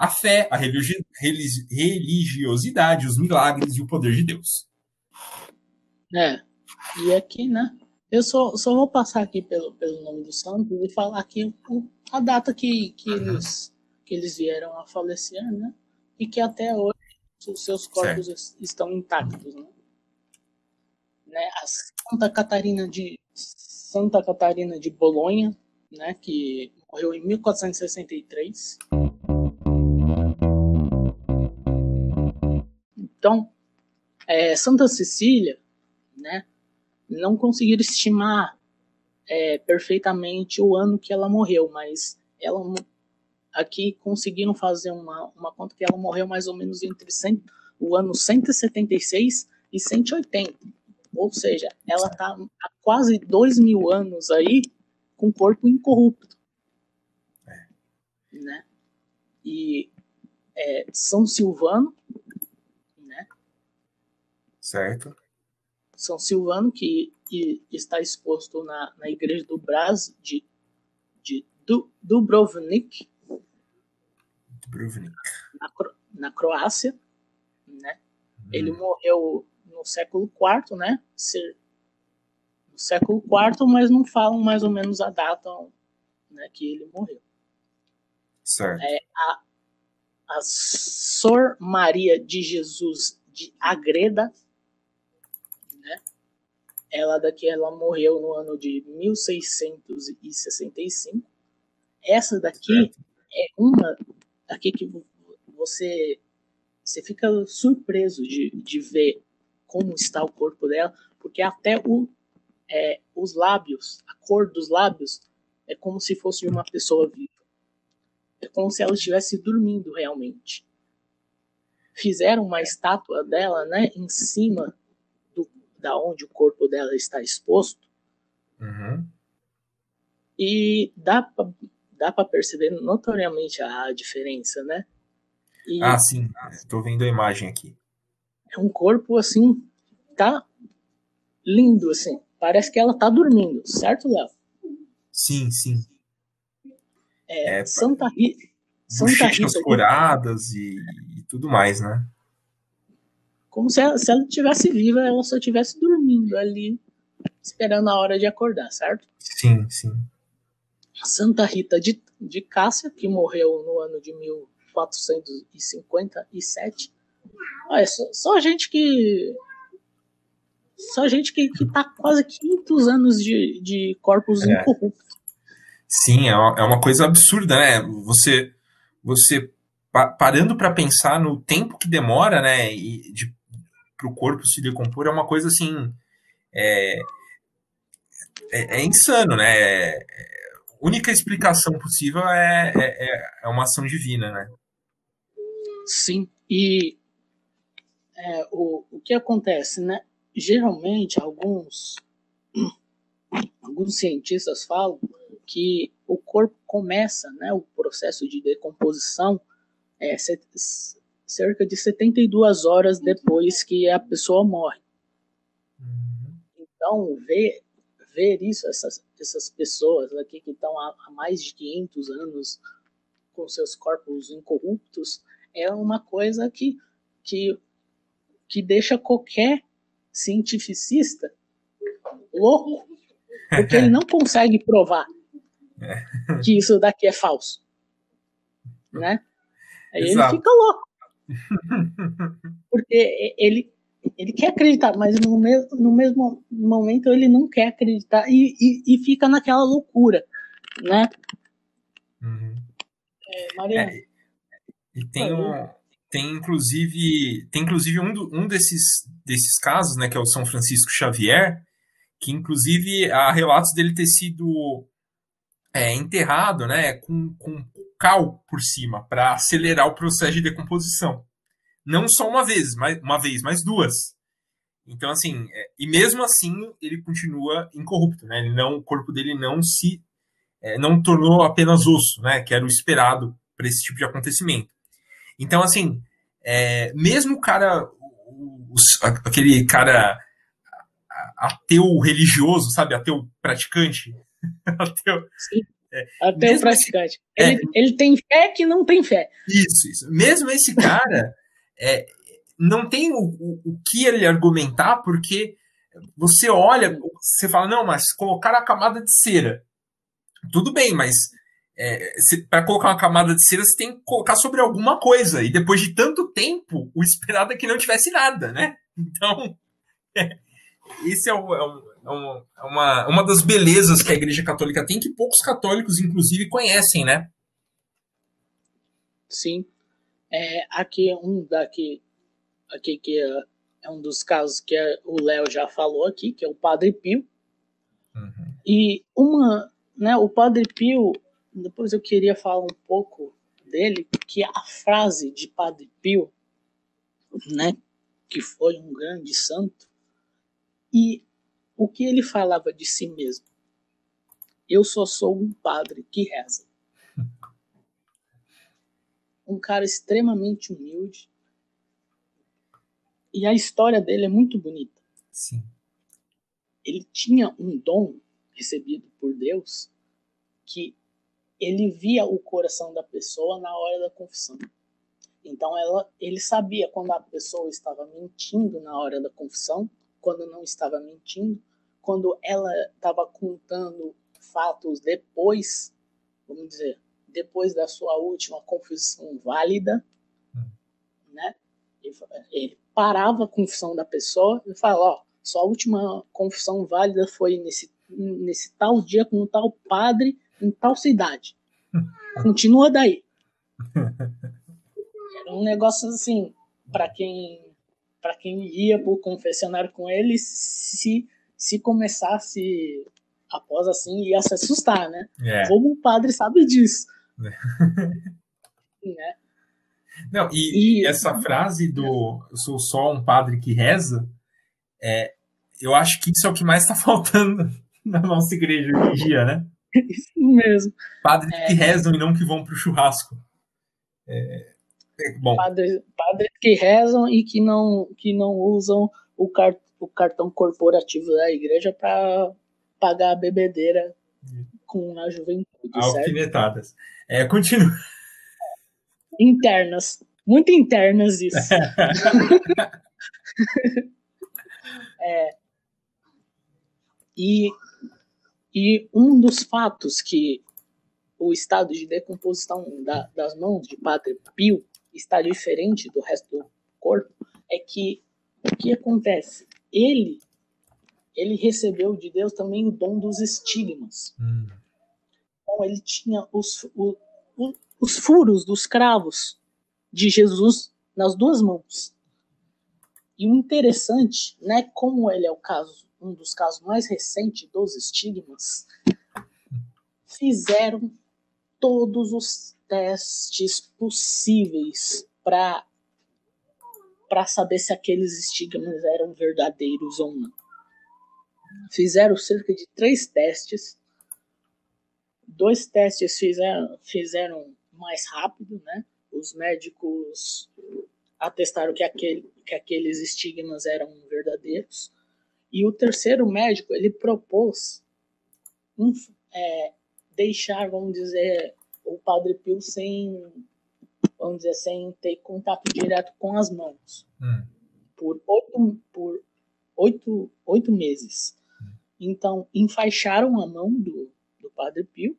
a fé, a religiosidade, os milagres e o poder de Deus. É, e aqui, né? Eu só, só vou passar aqui pelo, pelo nome dos santos e falar aqui a data que, que, eles, que eles vieram a falecer, né? E que até hoje os seus corpos certo. estão intactos, né? né? A Santa Catarina de Santa Catarina de Bolonha, né? Que morreu em 1463. Então, é, Santa Cecília, né, não conseguiram estimar é, perfeitamente o ano que ela morreu, mas ela aqui conseguiram fazer uma, uma conta que ela morreu mais ou menos entre 100, o ano 176 e 180. Ou seja, ela está há quase dois mil anos aí com corpo incorrupto. É. Né? E é, São Silvano Certo. São Silvano, que, que está exposto na, na igreja do Brás de, de Dubrovnik, Dubrovnik. Na, na Croácia. Né? Hum. Ele morreu no século IV, né? no século IV, mas não falam mais ou menos a data né, que ele morreu. Certo. É, a, a Sor Maria de Jesus de Agreda ela daqui ela morreu no ano de 1665. Essa daqui certo. é uma daqui que você você fica surpreso de, de ver como está o corpo dela, porque até o, é, os lábios, a cor dos lábios é como se fosse de uma pessoa viva. É como se ela estivesse dormindo realmente. Fizeram uma estátua dela, né, em cima da onde o corpo dela está exposto. Uhum. E dá dá para perceber notoriamente a diferença, né? E ah, sim. Estou vendo a imagem aqui. É um corpo assim, tá lindo assim. Parece que ela tá dormindo, certo, Léo? Sim, sim. É, é Santa Rita, bochechas coradas e, e, tudo mais, né? Como se ela, se ela tivesse viva, ela só estivesse dormindo ali, esperando a hora de acordar, certo? Sim, sim. Santa Rita de, de Cássia, que morreu no ano de 1457. Olha, só, só gente que. Só gente que, que tá quase 500 anos de, de corpos é. incorruptos. Sim, é uma, é uma coisa absurda, né? Você, você parando para pensar no tempo que demora, né, de, para o corpo se decompor, é uma coisa assim. É, é, é insano, né? É, única explicação possível é, é, é, uma ação divina, né? Sim, e é, o, o que acontece, né? Geralmente, alguns, [clears throat] alguns cientistas falam que o corpo começa, né, o processo de decomposição é, cerca de 72 horas depois que a pessoa morre. Uhum. Então, ver, ver isso, essas, essas pessoas aqui que estão há, há mais de 500 anos com seus corpos incorruptos, é uma coisa que, que, que deixa qualquer cientificista louco, porque ele não [laughs] consegue provar é. que isso daqui é falso, né? Aí Exato. ele fica louco, [laughs] porque ele ele quer acreditar, mas no mesmo, no mesmo momento ele não quer acreditar e, e, e fica naquela loucura, né? Uhum. É, Mariana. É, e tem, um, tem inclusive tem inclusive um, do, um desses, desses casos, né, que é o São Francisco Xavier, que inclusive há relatos dele ter sido é, enterrado, né, com, com cal por cima para acelerar o processo de decomposição não só uma vez, mas uma vez, mas duas. Então, assim, é, e mesmo assim ele continua incorrupto, né? Ele não, o corpo dele não se é, não tornou apenas osso, né? Que era o esperado para esse tipo de acontecimento. Então, assim, é, mesmo o cara, os, aquele cara ateu religioso, sabe? Ateu praticante. [laughs] ateu, Sim. É, ateu praticante. Esse, ele, é, ele tem fé que não tem fé. Isso, isso. Mesmo esse cara, é, não tem o, o, o, que ele argumentar, porque você olha, você fala, não, mas colocar a camada de cera. Tudo bem, mas é, para colocar uma camada de cera, você tem que colocar sobre alguma coisa. E depois de tanto tempo, o esperado é que não tivesse nada, né? Então, é, esse é, o, é, um, é uma, uma das belezas que a Igreja Católica tem, que poucos católicos, inclusive, conhecem, né? Sim. É, aqui um daqui, aqui que é, é um dos casos que é, o Léo já falou aqui, que é o Padre Pio. Uhum. E uma, né, o Padre Pio, depois eu queria falar um pouco dele, que a frase de Padre Pio, né, que foi um grande santo, e o que ele falava de si mesmo. Eu só sou um padre que reza um cara extremamente humilde. E a história dele é muito bonita. Sim. Ele tinha um dom recebido por Deus que ele via o coração da pessoa na hora da confissão. Então ela, ele sabia quando a pessoa estava mentindo na hora da confissão, quando não estava mentindo, quando ela estava contando fatos depois, vamos dizer, depois da sua última confissão válida, hum. né? Ele, parava a confissão da pessoa e falava, ó, sua última confissão válida foi nesse, nesse tal dia com um tal padre em tal cidade. [laughs] Continua daí. [laughs] Era um negócio assim, para quem para quem ia pro confessionário com ele, se se começasse após assim, ia se assustar, né? É. Como o padre sabe disso. Né? né? Não, e, e, essa [laughs] frase do eu sou só um padre que reza, é, eu acho que isso é o que mais está [laughs] faltando na nossa igreja hoje em dia, né? Isso mesmo. Padres é, que rezam e não que vão para o churrasco. É, é, bom. Padres, padres que rezam e que não, que não usam o, car, o cartão corporativo da igreja para pagar a bebedeira com a juventude. Alfinetadas. É, continua. internas, muito internas isso. [laughs] [laughs] é, e, e um dos fatos que o estado de decomposição da, das mãos de Padre Pio está diferente do resto do corpo é que o que acontece? Ele ele recebeu de Deus também o dom dos estigmas. Hum. Então ele tinha os, o, o, os furos dos cravos de Jesus nas duas mãos. E o interessante, né, como ele é o caso, um dos casos mais recentes dos estigmas, fizeram todos os testes possíveis para para saber se aqueles estigmas eram verdadeiros ou não. Fizeram cerca de três testes. Dois testes fizeram, fizeram mais rápido, né? Os médicos atestaram que, aquele, que aqueles estigmas eram verdadeiros. E o terceiro médico, ele propôs um, é, deixar, vamos dizer, o Padre Pio sem, vamos dizer, sem ter contato direto com as mãos. Hum. Por, oito, por oito, oito meses. Hum. Então, enfaixaram a mão do, do Padre Pio.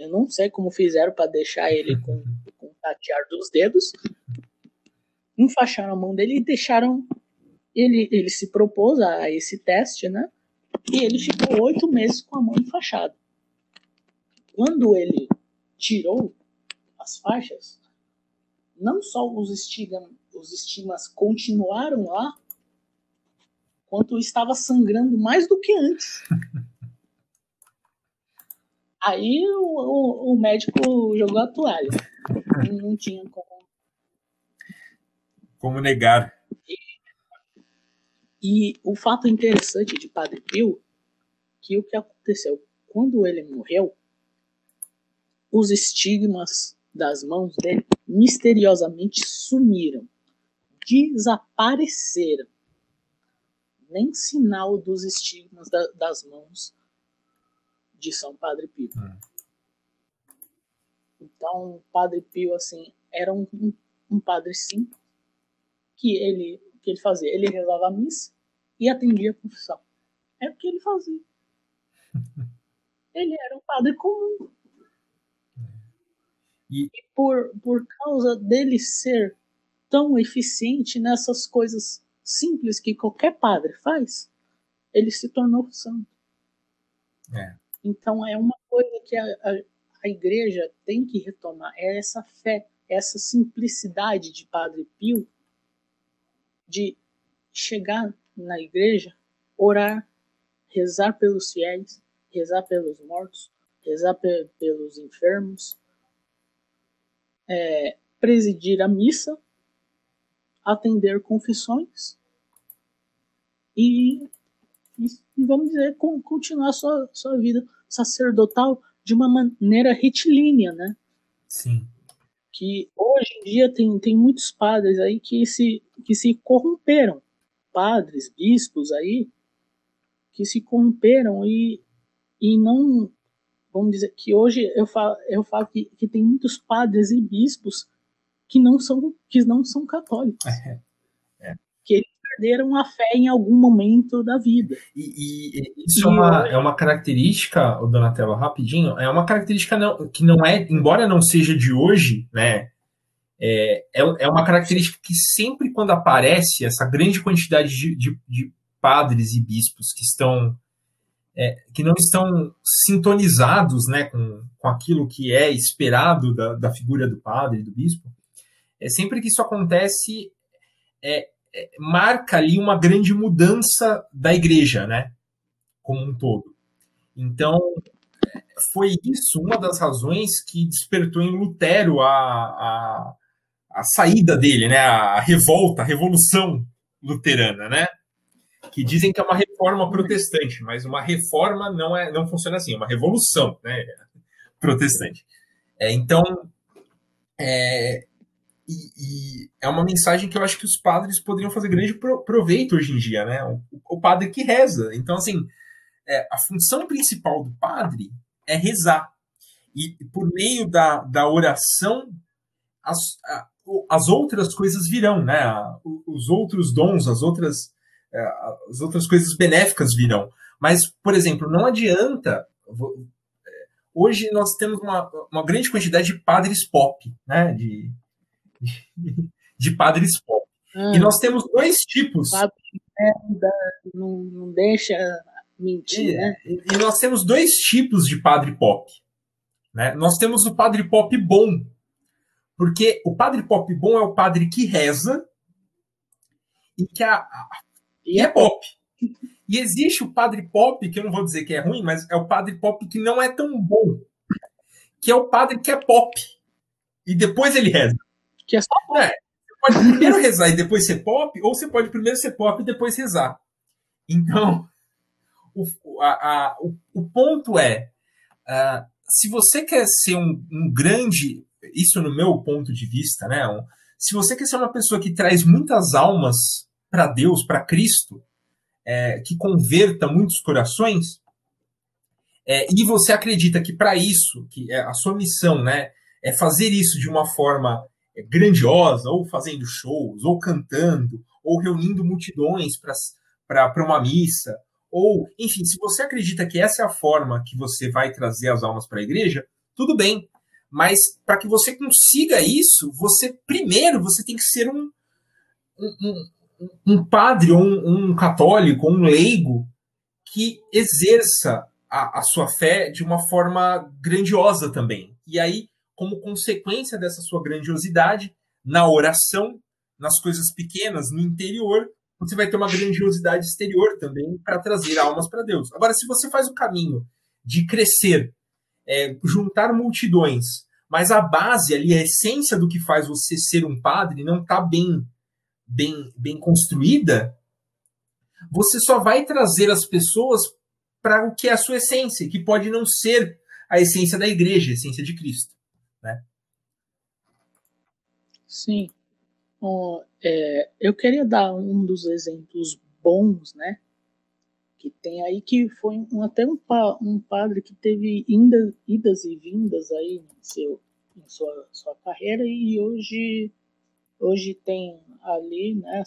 Eu não sei como fizeram para deixar ele com, com o tatear dos dedos. Enfaixaram a mão dele e deixaram. Ele, ele se propôs a esse teste, né? E ele ficou oito meses com a mão enfaixada. Quando ele tirou as faixas, não só os, os estigmas continuaram lá, quanto estava sangrando mais do que antes. [laughs] Aí o, o, o, médico jogou a toalha. Não tinha como. Como negar. E, e o fato interessante de Padre Pio, que o que aconteceu quando ele morreu, os estigmas das mãos dele misteriosamente sumiram, desapareceram. Nem sinal dos estigmas da, das mãos de São Padre Pio. Hum. Então, Padre Pio assim era um, um, padre simples que ele que ele fazia, ele rezava a missa e atendia a confissão. É o que ele fazia. [laughs] ele era um padre comum. E, e por, por causa dele ser tão eficiente nessas coisas simples que qualquer padre faz, ele se tornou santo. É. Então é uma coisa que a, a, a, igreja tem que retomar, é essa fé, essa simplicidade de Padre Pio de chegar na igreja, orar, rezar pelos fiéis, rezar pelos mortos, rezar pe pelos enfermos, é, presidir a missa, atender confissões e, e, vamos dizer, continuar sua, sua vida sacerdotal de uma maneira retilínea, né? Sim. Que hoje em dia tem, tem muitos padres aí que se, que se corromperam. Padres, bispos aí, que se corromperam e, e não vamos dizer que hoje eu falo, eu falo que, que tem muitos padres e bispos que não são que não são católicos. É. Perderam a fé em algum momento da vida. E, e isso e é, uma, é uma característica, o Donatello, rapidinho, é uma característica não, que não é, embora não seja de hoje, né? É, é, é uma característica que sempre quando aparece essa grande quantidade de, de, de padres e bispos que estão é, que não estão sintonizados né, com, com aquilo que é esperado da, da figura do padre, do bispo, é sempre que isso acontece, é, marca ali uma grande mudança da igreja, né, como um todo. Então, foi isso uma das razões que despertou em Lutero a, a, a saída dele, né, a revolta, a revolução luterana, né? que dizem que é uma reforma protestante, mas uma reforma não é não funciona assim, é uma revolução, né, protestante. É, então, é, e, e, é uma mensagem que eu acho que os padres poderiam fazer grande proveito hoje em dia, né? O, o padre que reza. Então, assim, é, a função principal do padre é rezar. E por meio da, da oração, as, as outras coisas virão, né? Os outros dons, as outras, é, as outras coisas benéficas virão. Mas, por exemplo, não adianta. Hoje nós temos uma, uma grande quantidade de padres pop, né? De, de, padres pop. Hum. E nós temos dois tipos. Não, não deixa mentir, né? E nós temos dois tipos de padre pop. Né? Nós temos o padre pop bom, porque o padre pop bom é o padre que reza e que a, e é pop. E existe o padre pop, que eu não vou dizer que é ruim, mas é o padre pop que não é tão bom. Que é o padre que é pop. E depois ele reza. Que é só pop. É, você pode primeiro rezar e depois ser pop, ou você pode primeiro ser pop e depois rezar. Então, o, a, a, o, o ponto é: uh, se você quer ser um, um, grande, isso no meu ponto de vista, né? Um, se você quer ser uma pessoa que traz muitas almas para Deus, para Cristo, é, que converta muitos corações, é, e você acredita que para isso, que é a sua missão, né, é fazer isso de uma forma grandiosa, ou fazendo shows, ou cantando, ou reunindo multidões para uma missa, ou, enfim, se você acredita que essa é a forma que você vai trazer as almas para a igreja, tudo bem. Mas para que você consiga isso, você primeiro você tem que ser um, um, um padre, ou um, um católico, ou um leigo que exerça a, a sua fé de uma forma grandiosa também. E aí, como consequência dessa sua grandiosidade, na oração, nas coisas pequenas, no interior, você vai ter uma grandiosidade exterior também para trazer almas para Deus. Agora, se você faz o caminho de crescer, é, juntar multidões, mas a base ali, a essência do que faz você ser um padre não está bem bem, bem construída, você só vai trazer as pessoas para o que é a sua essência, que pode não ser a essência da igreja, a essência de Cristo. Né? Sim. Oh, é, eu queria dar um dos exemplos bons, né? Que tem aí que foi um, até um, um padre que teve inda, idas e vindas aí em, seu, em sua, sua carreira e hoje Hoje tem ali, né,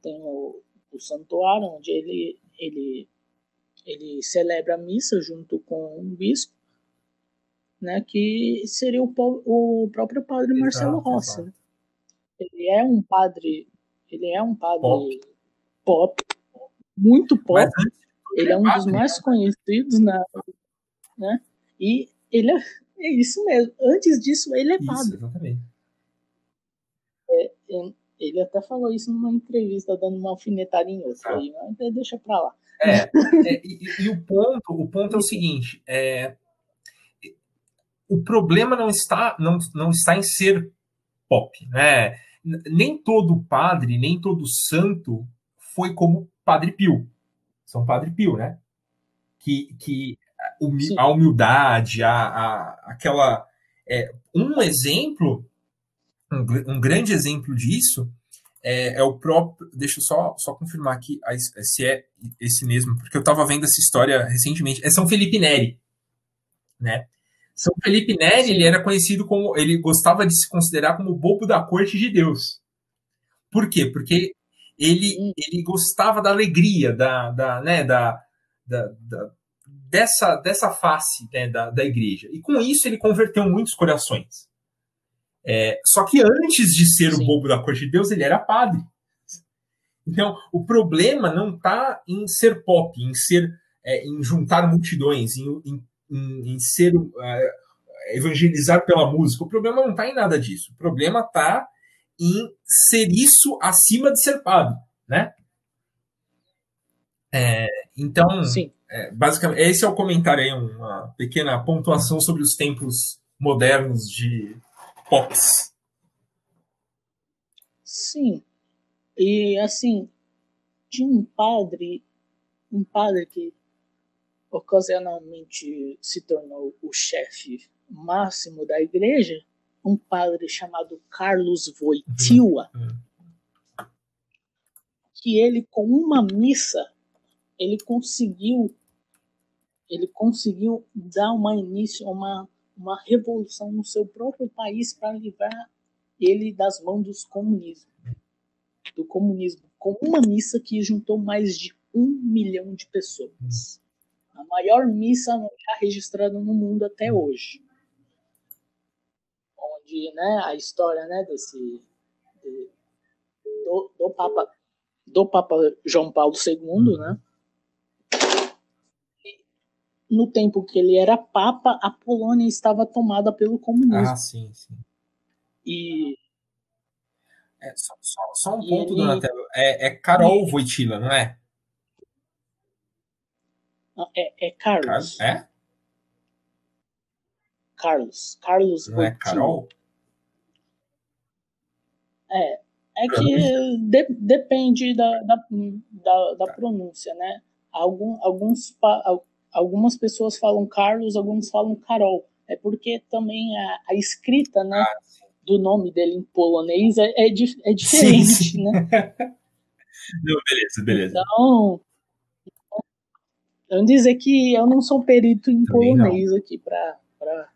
tem o, o santuário onde ele, ele, ele celebra a missa junto com o bispo, né, que seria o, o próprio padre exato, Marcelo Rossi. Né? Ele é um padre, ele é um padre pop, pop muito pop. Ele é um dos mais conhecidos na, né? E ele é, é isso mesmo. Antes disso, ele é padre. Isso, exatamente. É, ele até falou isso numa entrevista, dando uma alfinetada em outra, ah. aí, mas deixa pra lá. É, é e, e, o ponto, o ponto é o seguinte: é, o problema não está, não, não está em ser pop, né? Nem todo padre, nem todo santo foi como Padre Pio. São Padre Pio, né? Que, que a humildade, a, a aquela. É, um exemplo um, um grande exemplo disso é, é, o próprio. Deixa eu só, só confirmar aqui se é esse mesmo, porque eu estava vendo essa história recentemente. É São Felipe Neri. Né? São Felipe Neri ele era conhecido como. Ele gostava de se considerar como o bobo da corte de Deus. Por quê? Porque ele, ele gostava da alegria, da, da, né, da, da, da dessa, dessa face né, da, da igreja. E com isso ele converteu muitos corações. É, só que antes de ser Sim. o bobo da corte de Deus, ele era padre. Então, o problema não está em ser pop, em ser, é, em juntar multidões, em, em, em, em ser é, evangelizar pela música. O problema não está em nada disso. O problema está em ser isso acima de ser padre, né? É, então, é, basicamente, esse é o comentário aí, uma pequena pontuação sobre os tempos modernos de Pops. Sim. E assim, tinha um padre, um padre que ocasionalmente se tornou o chefe máximo da igreja, um padre chamado Carlos Voitila, uhum. uhum. que ele com uma missa ele conseguiu ele conseguiu dar uma início uma uma revolução no seu próprio país para livrar ele das mãos dos comunismo, do comunismo, com uma missa que juntou mais de um milhão de pessoas. A maior missa já registrada no mundo até hoje. Onde né, a história né, desse, de, do, do, Papa, do Papa João Paulo II, né? no tempo que ele era papa, a Polônia estava tomada pelo comunismo. Ah, sim, sim. E. É, só, só, só, um ponto, ele... Donatello. É, é Carol e... Wojtyla, não é? É, é Carlos. é? Carlos. Carlos Não é Carol? É. É que de, depende da, da, da, da, pronúncia, né? Algum, alguns, algumas pessoas falam Carlos, alguns falam Carol. É porque também a, a escrita, né? Ah, do nome dele em polonês é, é, é diferente, sim, sim. né? [laughs] Não, beleza, beleza. Então, Vamos dizer que eu não sou perito em Também polonês não. aqui para. Pra...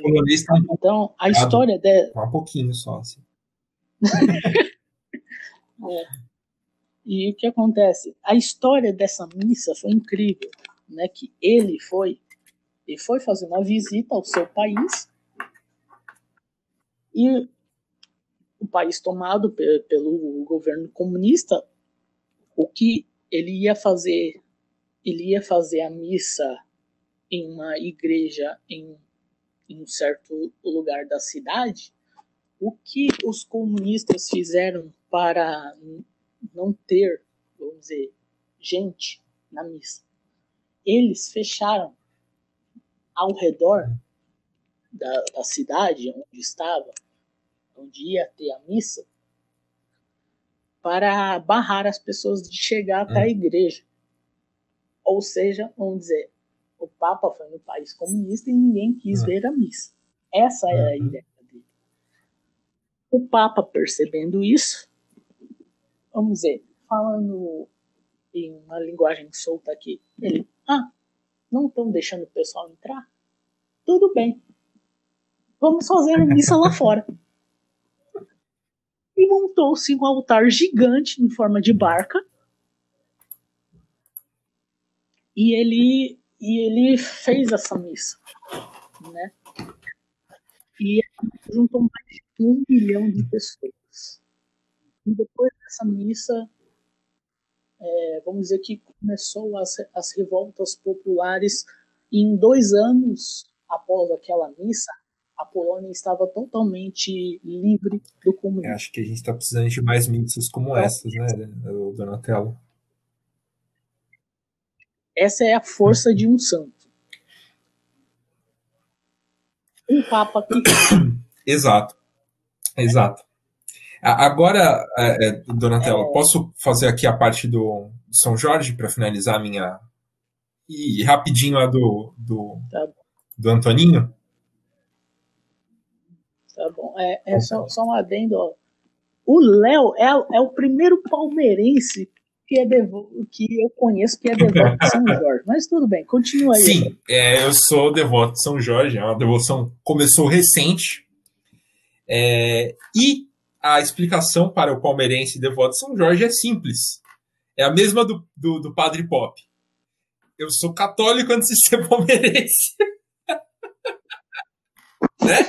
Polonês tá Então, a história dela. Um pouquinho só, assim. [laughs] é. E o que acontece? A história dessa missa foi incrível, né? Que ele foi, ele foi fazer uma visita ao seu país e o país tomado pelo governo comunista, o que ele ia fazer ele ia fazer a missa em uma igreja em, em um certo lugar da cidade, o que os comunistas fizeram para não ter, vamos dizer, gente na missa? Eles fecharam ao redor da, da cidade onde estava, onde ia ter a missa, para barrar as pessoas de chegar até a hum. igreja. Ou seja, vamos dizer, o Papa foi no país comunista e ninguém quis uhum. ver a missa. Essa é a uhum. ideia dele. O Papa, percebendo isso, vamos dizer, falando em uma linguagem solta aqui, ele, ah, não estão deixando o pessoal entrar? Tudo bem. Vamos fazer a missa lá fora. E montou-se um altar gigante em forma de barca e ele e ele fez essa missa, né? E juntou mais de um milhão de pessoas. E depois dessa missa, é, vamos dizer que começou as, as revoltas populares. E em dois anos após aquela missa, a Polônia estava totalmente livre do comunismo. acho que a gente está precisando de mais missas como então, essas, né, Donatello? Essa é a força de um santo. Um papa que. [coughs] Exato. Exato. Agora, é, é, Donatella, é... posso fazer aqui a parte do, São Jorge para finalizar a minha. E rapidinho a do, do, tá do Antoninho? Tá bom. É, é só, só um adendo. Ó. O Léo é, é o primeiro palmeirense que, é devo, que eu conheço que é devoto de São [laughs] Jorge. Mas tudo bem, continua aí. Sim, é, eu sou devoto de São Jorge, é uma devoção começou recente. É, e a explicação para o palmeirense devoto de São Jorge é simples. É a mesma do, do, do Padre Pop. Eu sou católico antes de ser [laughs] palmeirense. [laughs] né?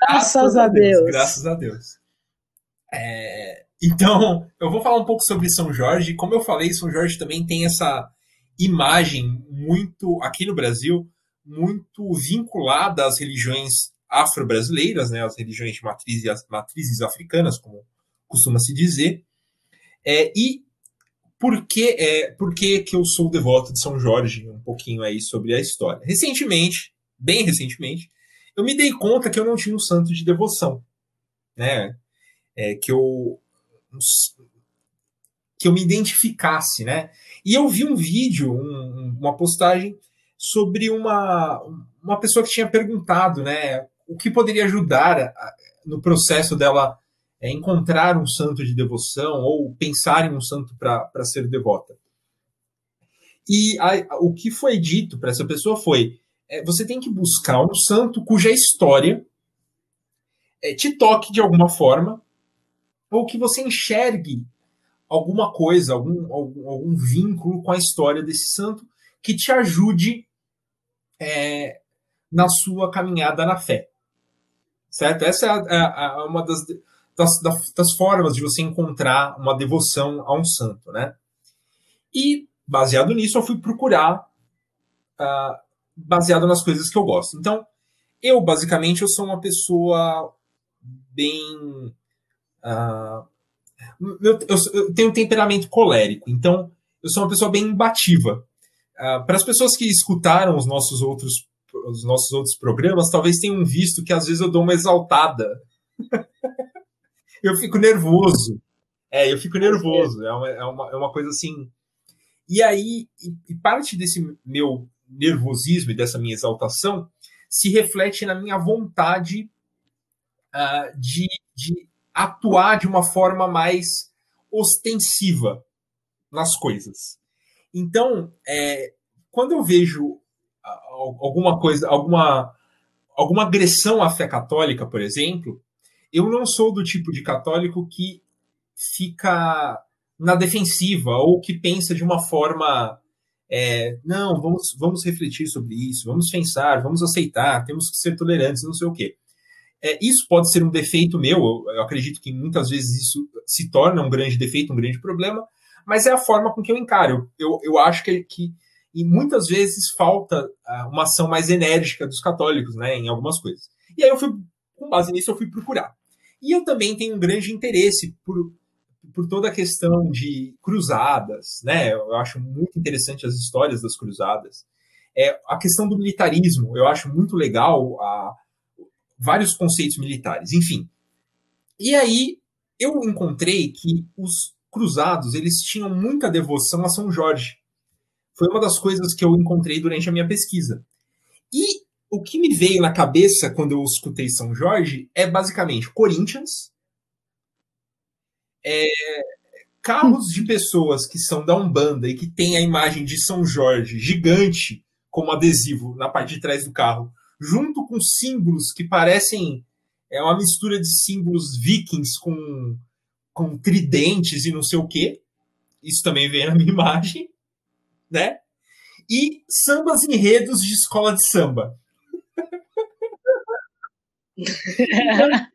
Graças, graças a Deus. Deus. Graças a Deus. É, então, eu vou falar um pouco sobre São Jorge. Como eu falei, São Jorge também tem essa imagem muito, aqui no Brasil, muito vinculada às religiões afro-brasileiras, né, às religiões de matrizes, matrizes africanas, como costuma se dizer. É, e por que, é, por que, que eu sou devoto de São Jorge? Um pouquinho aí sobre a história. Recentemente, bem recentemente, eu me dei conta que eu não tinha um santo de devoção. Né? É, que eu que eu me identificasse, né? E eu vi um vídeo, um, uma postagem sobre uma, uma pessoa que tinha perguntado, né, o que poderia ajudar no processo dela é, encontrar um santo de devoção ou pensar em um santo para ser devota. E a, o que foi dito para essa pessoa foi: é, você tem que buscar um santo cuja história é, te toque de alguma forma, ou que você enxergue alguma coisa, algum, algum, algum vínculo com a história desse santo que te ajude é, na sua caminhada na fé. Certo? Essa é a, a, a uma das, das, das, formas de você encontrar uma devoção a um santo, né? E, baseado nisso, eu fui procurar, uh, baseado nas coisas que eu gosto. Então, eu, basicamente, eu sou uma pessoa bem... Uh, eu, eu, eu, tenho um temperamento colérico, então eu sou uma pessoa bem imbativa. Uh, para as pessoas que escutaram os nossos outros os nossos outros programas, talvez tenham visto que às vezes eu dou uma exaltada. [laughs] eu fico nervoso. É, eu fico nervoso. É uma, é uma, é uma coisa assim. E aí, e, parte desse meu nervosismo e dessa minha exaltação se reflete na minha vontade uh, de, de atuar de uma forma mais ostensiva nas coisas. Então, é, quando eu vejo alguma coisa, alguma, alguma agressão à fé católica, por exemplo, eu não sou do tipo de católico que fica na defensiva ou que pensa de uma forma é, não, vamos, vamos refletir sobre isso, vamos pensar, vamos aceitar, temos que ser tolerantes, não sei o quê. É, isso pode ser um defeito meu, eu, eu, acredito que muitas vezes isso se torna um grande defeito, um grande problema, mas é a forma com que eu encaro. Eu, eu acho que, que e muitas vezes falta uh, uma ação mais enérgica dos católicos, né, em algumas coisas. E aí eu fui, com base nisso, eu fui procurar. E eu também tenho um grande interesse por, por toda a questão de cruzadas, né? Eu acho muito interessante as histórias das cruzadas. É, a questão do militarismo, eu acho muito legal a, vários conceitos militares, enfim. E aí eu encontrei que os cruzados eles tinham muita devoção a São Jorge. Foi uma das coisas que eu encontrei durante a minha pesquisa. E o que me veio na cabeça quando eu escutei São Jorge é basicamente Corinthians, é, carros de pessoas que são da Umbanda e que tem a imagem de São Jorge gigante como adesivo na parte de trás do carro, junto com símbolos que parecem é uma mistura de símbolos vikings com, com tridentes e não sei o que. Isso também vem na [laughs] minha imagem né? E sambas enredos de escola de samba. [laughs]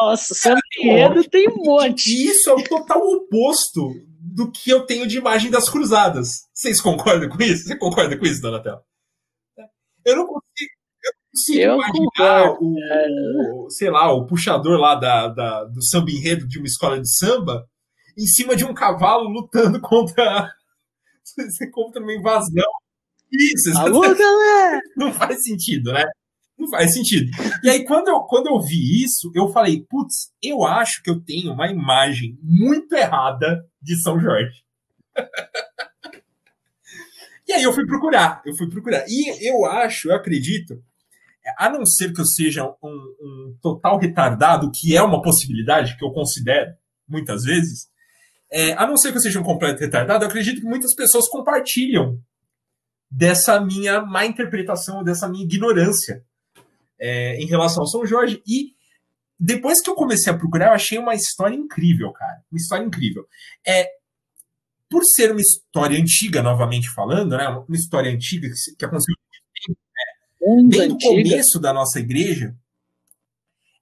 Nossa, samba enredo tem um monte. E isso é o total oposto do que eu tenho de imagem das cruzadas. Vocês concordam com isso? Você concorda com isso, Donatello? Eu não consigo, eu consigo eu imaginar o, o, sei lá, o puxador lá da, da, do samba enredo de uma escola de samba em cima de um cavalo lutando contra, [laughs] contra uma invasão. Isso, Alô, galera! [laughs] Não faz sentido, né? Não faz sentido. E aí, quando eu, quando eu vi isso, eu falei, putz, eu acho que eu tenho uma imagem muito errada de São Jorge. [laughs] e aí eu fui procurar, eu fui procurar. E eu acho, eu acredito, a não ser que eu seja um, um total retardado, que é uma possibilidade que eu considero muitas vezes, é, a não ser que eu seja um completo retardado, eu acredito que muitas pessoas compartilham dessa minha má interpretação, dessa minha ignorância é, em relação ao São Jorge. E depois que eu comecei a procurar, eu achei uma história incrível, cara. Uma história incrível. É, por ser uma história antiga, novamente falando, né, uma história antiga que, que aconteceu né, desde o começo da nossa igreja,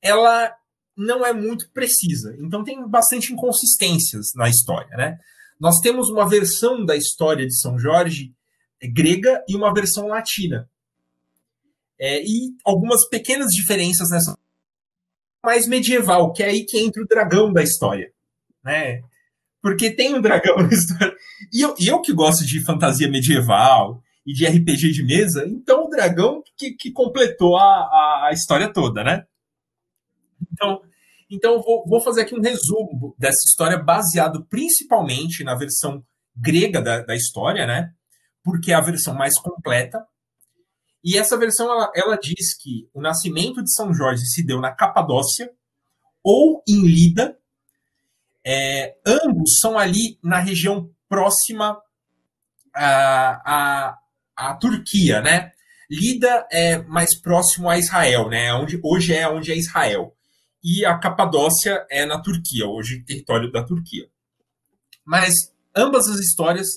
ela não é muito precisa. Então tem bastante inconsistências na história, né? Nós temos uma versão da história de São Jorge é, grega e uma versão latina. É, e algumas pequenas diferenças nessa mais medieval, que é aí que entra o dragão da história, né? Porque tem um dragão [laughs] na história. E eu, eu que gosto de fantasia medieval e de RPG de mesa, então o dragão que, que completou a, a história toda, né? Então, então vou, vou fazer aqui um resumo dessa história baseado principalmente na versão grega da, da história, né? Porque é a versão mais completa. E essa versão ela, ela diz que o nascimento de São Jorge se deu na Capadócia ou em Lida. É, ambos são ali na região próxima a, a, a Turquia, né? Lida é mais próximo a Israel, né? Onde, hoje é onde é Israel. E a Capadócia é na Turquia, hoje território da Turquia. Mas ambas as histórias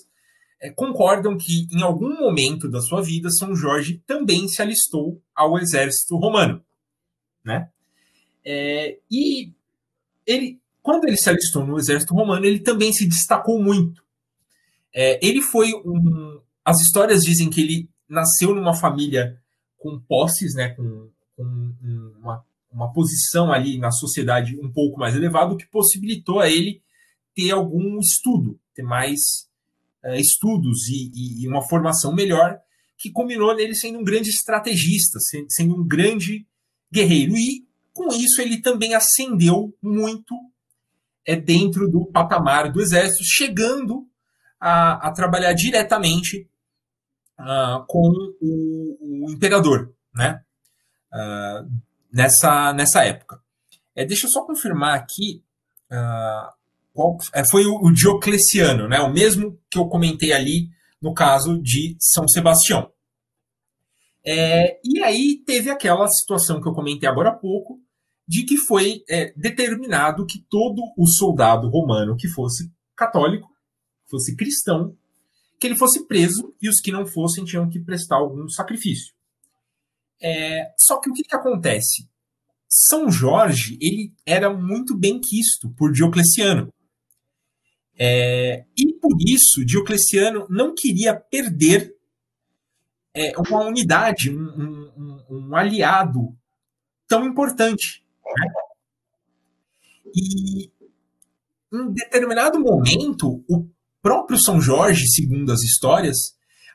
é, concordam que em algum momento da sua vida São Jorge também se alistou ao exército romano, né? É, e ele, quando ele se alistou no exército romano, ele também se destacou muito. É, ele foi um. As histórias dizem que ele nasceu numa família com posses, né, com, com uma, uma posição ali na sociedade um pouco mais elevada, o que possibilitou a ele ter algum estudo, ter mais é, estudos e, e, uma formação melhor, que combinou nele sendo um grande estrategista, sendo um grande guerreiro. E com isso ele também ascendeu muito é, dentro do patamar do exército, chegando a, a trabalhar diretamente uh, com o, o, imperador, né? Uh, nessa, nessa época. É, deixa eu só confirmar aqui. Uh, qual, é, foi o, o, Diocleciano, né? O mesmo que eu comentei ali no caso de São Sebastião. É, e aí teve aquela situação que eu comentei agora há pouco, de que foi é, determinado que todo o soldado romano que fosse católico, fosse cristão, que ele fosse preso e os que não fossem tinham que prestar algum sacrifício. É, só que o que, que acontece? São Jorge ele era muito bem quisto por Diocleciano. É, e por isso Diocleciano não queria perder é, uma unidade, um, um, um, aliado tão importante. Né? E em determinado momento, o próprio São Jorge, segundo as histórias,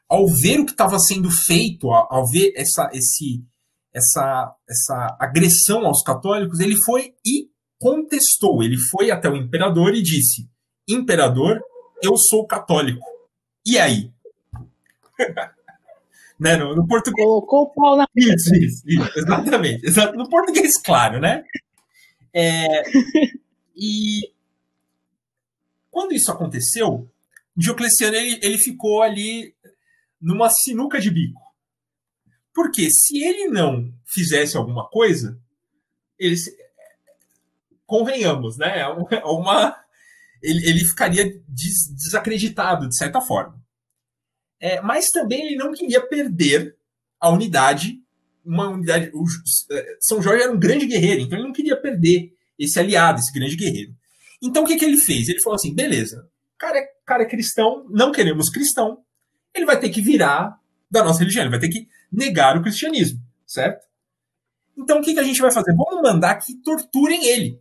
ao ver o que estava sendo feito, ao ver essa, esse, essa, essa agressão aos católicos, ele foi e contestou. Ele foi até o imperador e disse: Imperador, eu sou católico. E aí? [laughs] né, no, no, português. Colocou o pau na. Isso, isso, isso, exatamente. Exato, no português, claro, né? É, e quando isso aconteceu, Diocleciano ele, ele ficou ali numa sinuca de bico. Porque se ele não fizesse alguma coisa, ele convenhamos, né? É é uma, ele, ele ficaria des, desacreditado de certa forma. É, mas também ele não queria perder a unidade, uma unidade. O, é, São Jorge era um grande guerreiro, então ele não queria perder esse aliado, esse grande guerreiro. Então o que, que ele fez? Ele falou assim: beleza, cara é, cara é cristão, não queremos cristão, ele vai ter que virar da nossa religião, ele vai ter que negar o cristianismo, certo? Então o que, que a gente vai fazer? Vamos mandar que torturem ele.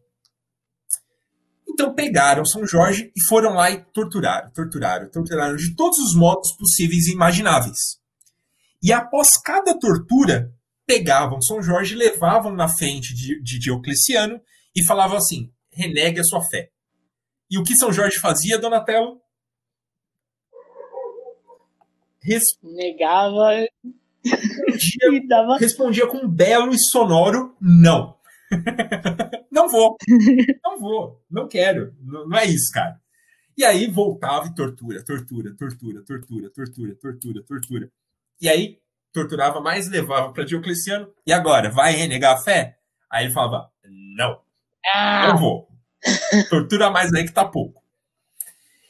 Então pegaram São Jorge e foram lá e torturaram, torturaram, torturaram de todos os modos possíveis e imagináveis. E após cada tortura, pegavam São Jorge, levavam na frente de, de Diocleciano e falavam assim: renegue a sua fé. E o que São Jorge fazia, Donatello? Res... Negava. Respondia, [laughs] dava... respondia com um belo e sonoro não. Não vou. Não vou. Não quero. Não, não é isso, cara. E aí voltava e tortura, tortura, tortura, tortura, tortura, tortura, tortura. E aí torturava mais, levava para Diocleciano. E agora, vai renegar a fé? Aí ele falava: não. Ah. Não vou. Tortura mais aí que tá pouco.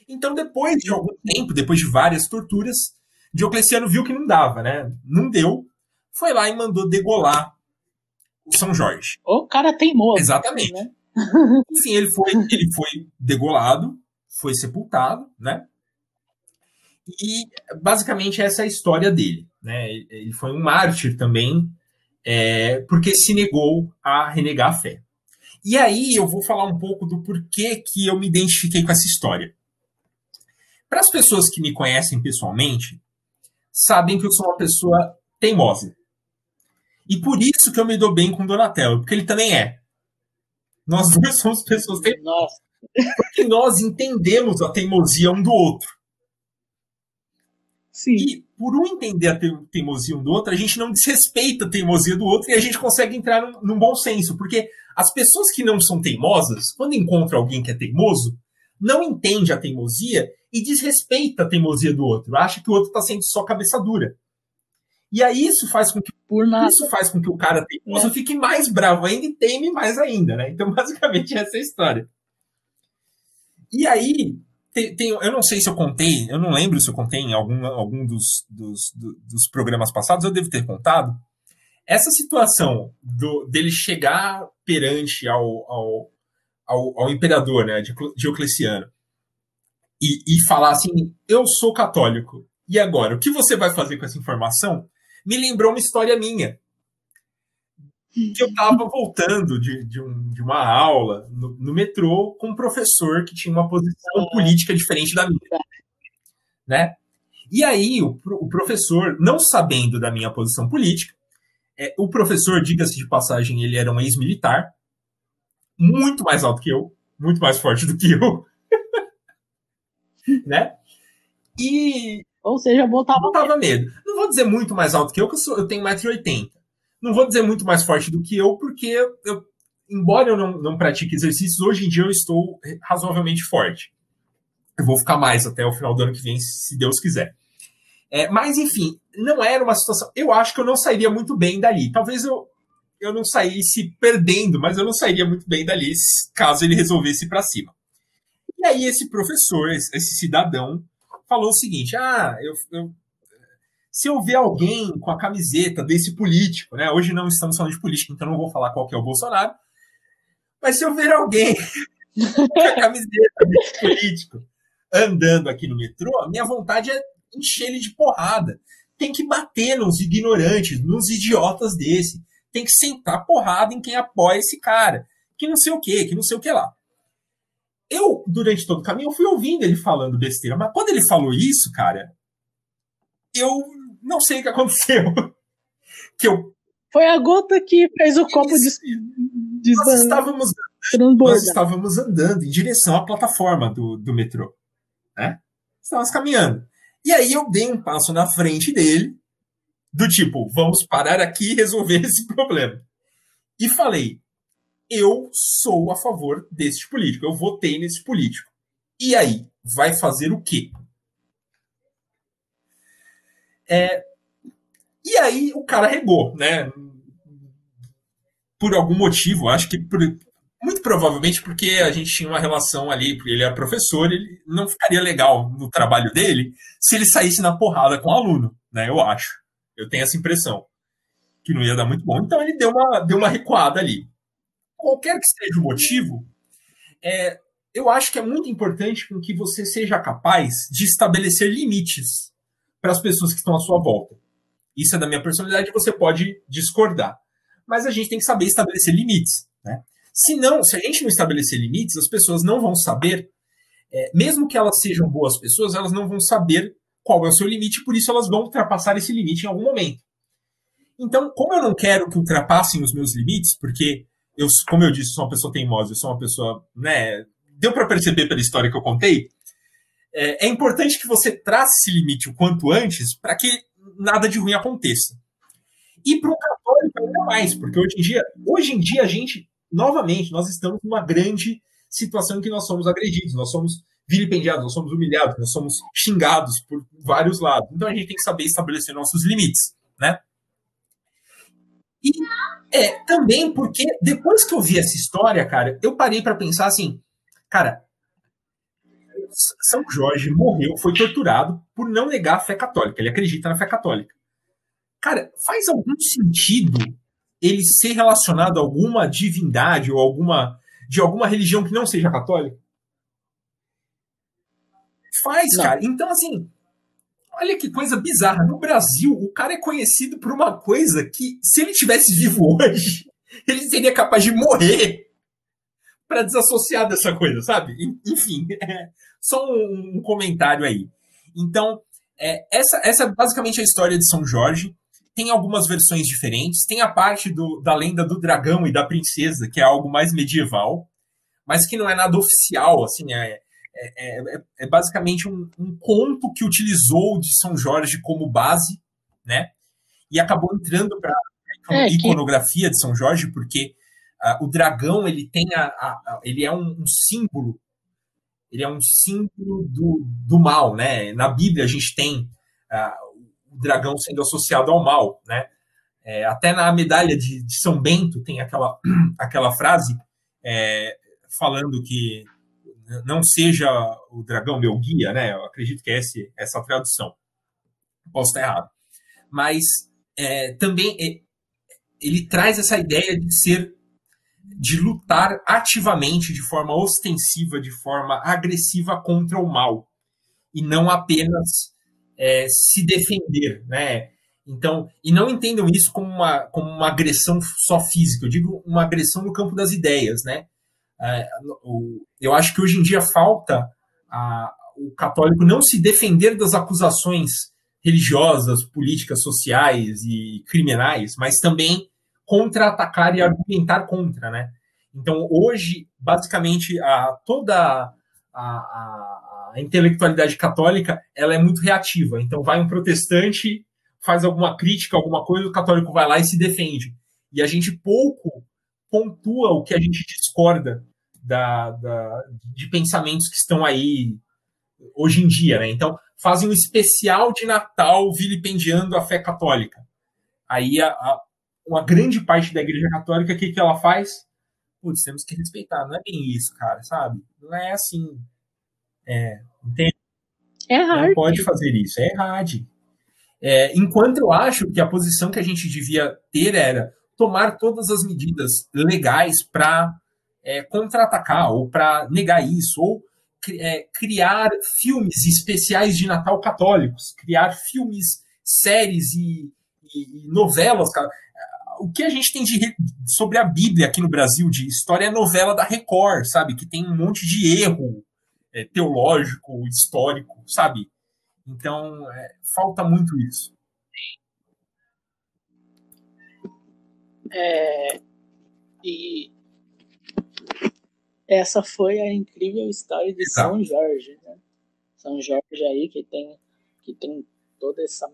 Então, depois de algum tempo, depois de várias torturas, Diocleciano viu que não dava, né? Não deu. Foi lá e mandou degolar o São Jorge. O cara teimoso. Exatamente. [laughs] Né? Enfim, ele foi, ele foi degolado, foi sepultado, né? E basicamente essa é a história dele. Né? Ele foi um mártir também, é, porque se negou a renegar a fé. E aí eu vou falar um pouco do porquê que eu me identifiquei com essa história. Para as pessoas que me conhecem pessoalmente, sabem que eu sou uma pessoa teimosa. E por isso que eu me dou bem com Donatello, porque ele também é. Nós dois somos pessoas teimosas. Porque nós entendemos a teimosia um do outro. Sim. E por um entender a teimosia um do outro, a gente não desrespeita a teimosia do outro e a gente consegue entrar num, num bom senso. Porque as pessoas que não são teimosas, quando encontram alguém que é teimoso, não entende a teimosia e desrespeita a teimosia do outro. Acha que o outro está sendo só cabeça dura. E aí isso faz com que Por nada. isso faz com que o cara teimoso É. fique mais bravo ainda e teme mais ainda, né? Então, [laughs] basicamente, essa é a história. E aí, tem, tem- eu não sei se eu contei, eu não lembro se eu contei em algum, algum dos, dos, do- dos programas passados, eu devo ter contado. Essa situação do, dele chegar perante ao, ao, ao, ao imperador, né, Diocl- Diocleciano, e, e falar assim: Eu sou católico, e agora, o que você vai fazer com essa informação? Me lembrou uma história minha que eu estava voltando de, de, um- de uma aula no, no metrô com um professor que tinha uma posição Ah. política diferente da minha, né? E aí o, o professor, não sabendo da minha posição política, é, o professor, diga-se de passagem, ele era um ex-militar, muito mais alto que eu, muito mais forte do que eu, [laughs] né? E Ou seja, botava. botava medo. Não vou dizer muito mais alto que eu, que eu, sou, eu tenho 1,80m. Não vou dizer muito mais forte do que eu, porque eu, embora eu não, não pratique exercícios, hoje em dia eu estou razoavelmente forte. Eu vou ficar mais até o final do ano que vem, se Deus quiser. É, mas, enfim, não era uma situação. Eu acho que eu não sairia muito bem dali. Talvez eu, eu não saísse perdendo, mas eu não sairia muito bem dali caso ele resolvesse ir para cima. E aí, esse professor, esse cidadão, falou o seguinte: ah, eu, eu, se eu ver alguém com a camiseta desse político, né? Hoje não estamos falando de política, então não vou falar qual que é o Bolsonaro, mas se eu ver alguém com a camiseta desse político andando aqui no metrô, a minha vontade é encher ele de porrada. Tem que bater nos ignorantes, nos idiotas desse. Tem que sentar porrada em quem apoia esse cara. Que não sei o que, que não sei o que lá. Eu, durante todo o caminho, eu fui ouvindo ele falando besteira, mas quando ele falou isso, cara, eu não sei o que [laughs] aconteceu. que eu. Foi a gota que fez o copo de, de Nós estávamos, nós estávamos andando em direção à plataforma do, do metrô. Né? Estávamos caminhando. E aí eu dei um passo na frente dele, do tipo, vamos parar aqui e resolver [laughs] esse problema. E falei, eu sou a favor deste político, eu votei nesse político. E aí, vai fazer o quê? É, e aí o cara regou, né? Por algum motivo, acho que por, muito provavelmente porque a gente tinha uma relação ali, porque ele é professor, ele não ficaria legal no trabalho dele se ele saísse na porrada com o aluno, né? Eu acho. Eu tenho essa impressão. Que não ia dar muito bom. Então ele deu uma, deu uma recuada ali. Qualquer que seja o motivo, é, eu acho que é muito importante que você seja capaz de estabelecer limites para as pessoas que estão à sua volta. Isso é da minha personalidade, você pode discordar. Mas a gente tem que saber estabelecer limites. Né? Se não, se a gente não estabelecer limites, as pessoas não vão saber, é, mesmo que elas sejam boas pessoas, elas não vão saber qual é o seu limite, por isso elas vão ultrapassar esse limite em algum momento. Então, como eu não quero que ultrapassem os meus limites, porque eu, como eu disse, sou uma pessoa teimosa, eu sou uma pessoa, né, deu para perceber pela história que eu contei, é, é importante que você trace esse limite o quanto antes para que nada de ruim aconteça. E para um católico ainda mais, porque hoje em dia, hoje em dia a gente, novamente, nós estamos numa grande situação em que nós somos agredidos, nós somos vilipendiados, nós somos humilhados, nós somos xingados por vários lados. Então a gente tem que saber estabelecer nossos limites, né? E é também porque depois que eu vi essa história, cara, eu parei para pensar assim, cara, São Jorge morreu, foi torturado por não negar a fé católica. Ele acredita na fé católica. Cara, faz algum sentido ele ser relacionado a alguma divindade ou alguma de alguma religião que não seja católica? Faz, Não. cara. Então, assim, olha que coisa bizarra. No Brasil, o cara é conhecido por uma coisa que, se ele tivesse vivo hoje, [laughs] ele seria capaz de morrer para desassociar dessa coisa, sabe? En- Enfim, [laughs] é só um, um comentário aí. Então, é, essa, essa é basicamente a história de São Jorge. Tem algumas versões diferentes. Tem a parte do- da lenda do dragão e da princesa, que é algo mais medieval, mas que não é nada oficial, assim, é, é, é- é basicamente um, um conto que utilizou de São Jorge como base, né? E acabou entrando para a É, que- iconografia de São Jorge, porque ah, o dragão ele tem a, a- a- ele é um, um símbolo, ele é um símbolo do, do mal, né? Na Bíblia a gente tem ah, o dragão sendo associado ao mal, né? É, até na medalha de, de, São Bento tem aquela, [clears throat] aquela frase é, falando que não seja o dragão meu guia, né? Eu acredito que é esse, essa tradução. Posso estar errado. Mas é, também é, ele traz essa ideia de ser de lutar ativamente, de forma ostensiva, de forma agressiva contra o mal e não apenas é, se defender, né? Então, e não entendam isso como uma, como uma agressão só física, eu digo uma agressão no campo das ideias, né? É, eu acho que hoje em dia falta a, o católico não se defender das acusações religiosas, políticas, sociais e criminais, mas também contra-atacar e argumentar contra, né? Então, hoje, basicamente, a, toda a, a, a, intelectualidade católica ela é muito reativa. Então, vai um protestante, faz alguma crítica, alguma coisa, o católico vai lá e se defende. E a gente pouco pontua o que a gente discorda da, da, de pensamentos que estão aí hoje em dia, né? Então, fazem um especial de Natal vilipendiando a fé católica. Aí, a, a, uma grande parte da Igreja Católica, o que, que ela faz? Putz, temos que respeitar. Não é bem isso, cara, sabe? Não é assim. É, entende? É hard. Não pode fazer isso, é errado. É, enquanto eu acho que a posição que a gente devia ter era tomar todas as medidas legais para é, contra-atacar ou para negar isso, ou é, criar filmes especiais de Natal católicos, criar filmes, séries e, e, e novelas. O que a gente tem de, sobre a Bíblia aqui no Brasil de história é novela da Record, sabe? Que tem um monte de erro é, teológico, histórico, sabe? Então, é, falta muito isso. É, e essa foi a incrível história de. São Jorge, né? São Jorge aí que tem que tem toda essa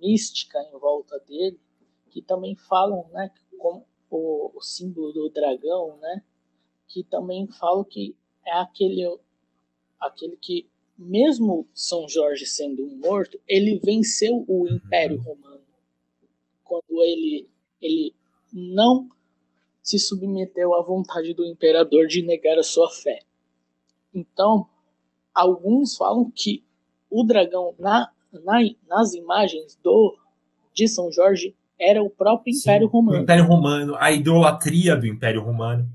mística em volta dele, que também falam, né, com o, o símbolo do dragão, né, que também falam que é aquele aquele que mesmo São Jorge sendo um morto, ele venceu o Império Romano quando ele ele não se submeteu à vontade do imperador de negar a sua fé. Então, alguns falam que o dragão na, na, nas imagens do de São Jorge era o próprio Sim, Império Romano. O Império Romano, a idolatria do Império Romano.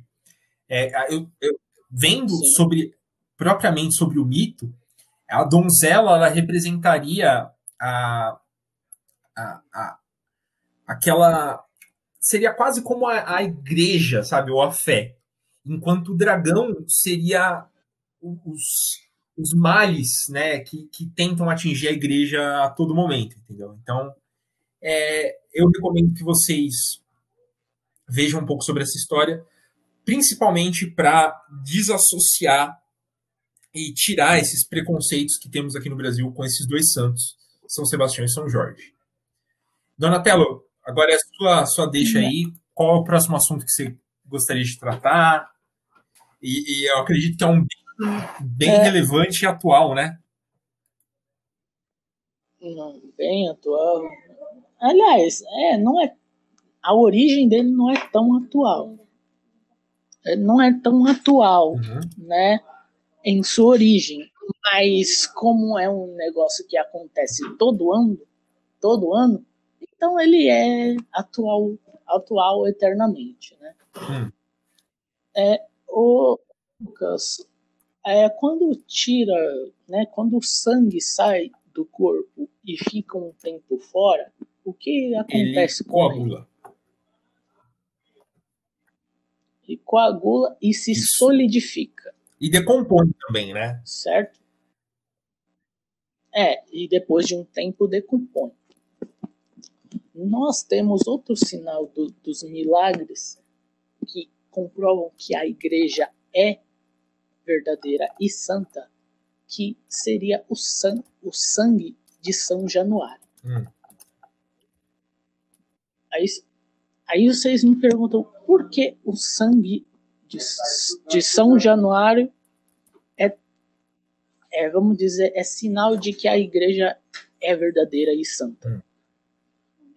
É, eu, eu, vendo Sim. sobre propriamente sobre o mito, a donzela ela representaria a, a, a aquela seria quase como a, a igreja, sabe, ou a fé. Enquanto o dragão seria os, os males, né, que, que tentam atingir a igreja a todo momento, entendeu? Então, é, eu recomendo que vocês vejam um pouco sobre essa história, principalmente para desassociar e tirar esses preconceitos que temos aqui no Brasil com esses dois santos, São Sebastião e São Jorge. Donatello, Agora é sua, sua deixa aí. Qual é o próximo assunto que você gostaria de tratar? E, e eu acredito que é um bem, bem é. relevante e atual, né? Bem atual. Aliás, é, não é. A origem dele não é tão atual. É, não é tão atual, uhum. né? Em sua origem. Mas como é um negócio que acontece todo ano, todo ano, então ele é atual, atual eternamente, né? Hum. É, o Lucas, é, quando tira, né, quando o sangue sai do corpo e fica um tempo fora, o que acontece ele com coagula. ele? E coagula e se Isso. solidifica. E decompõe também, né? Certo? É, e depois de um tempo decompõe nós temos outro sinal do, dos milagres que comprovam que a igreja é verdadeira e santa, que seria o, san, o sangue de São Januário. Hum. Aí, aí vocês me perguntam por que o sangue de, de São Januário é, é, vamos dizer, é sinal de que a igreja é verdadeira e santa. Hum.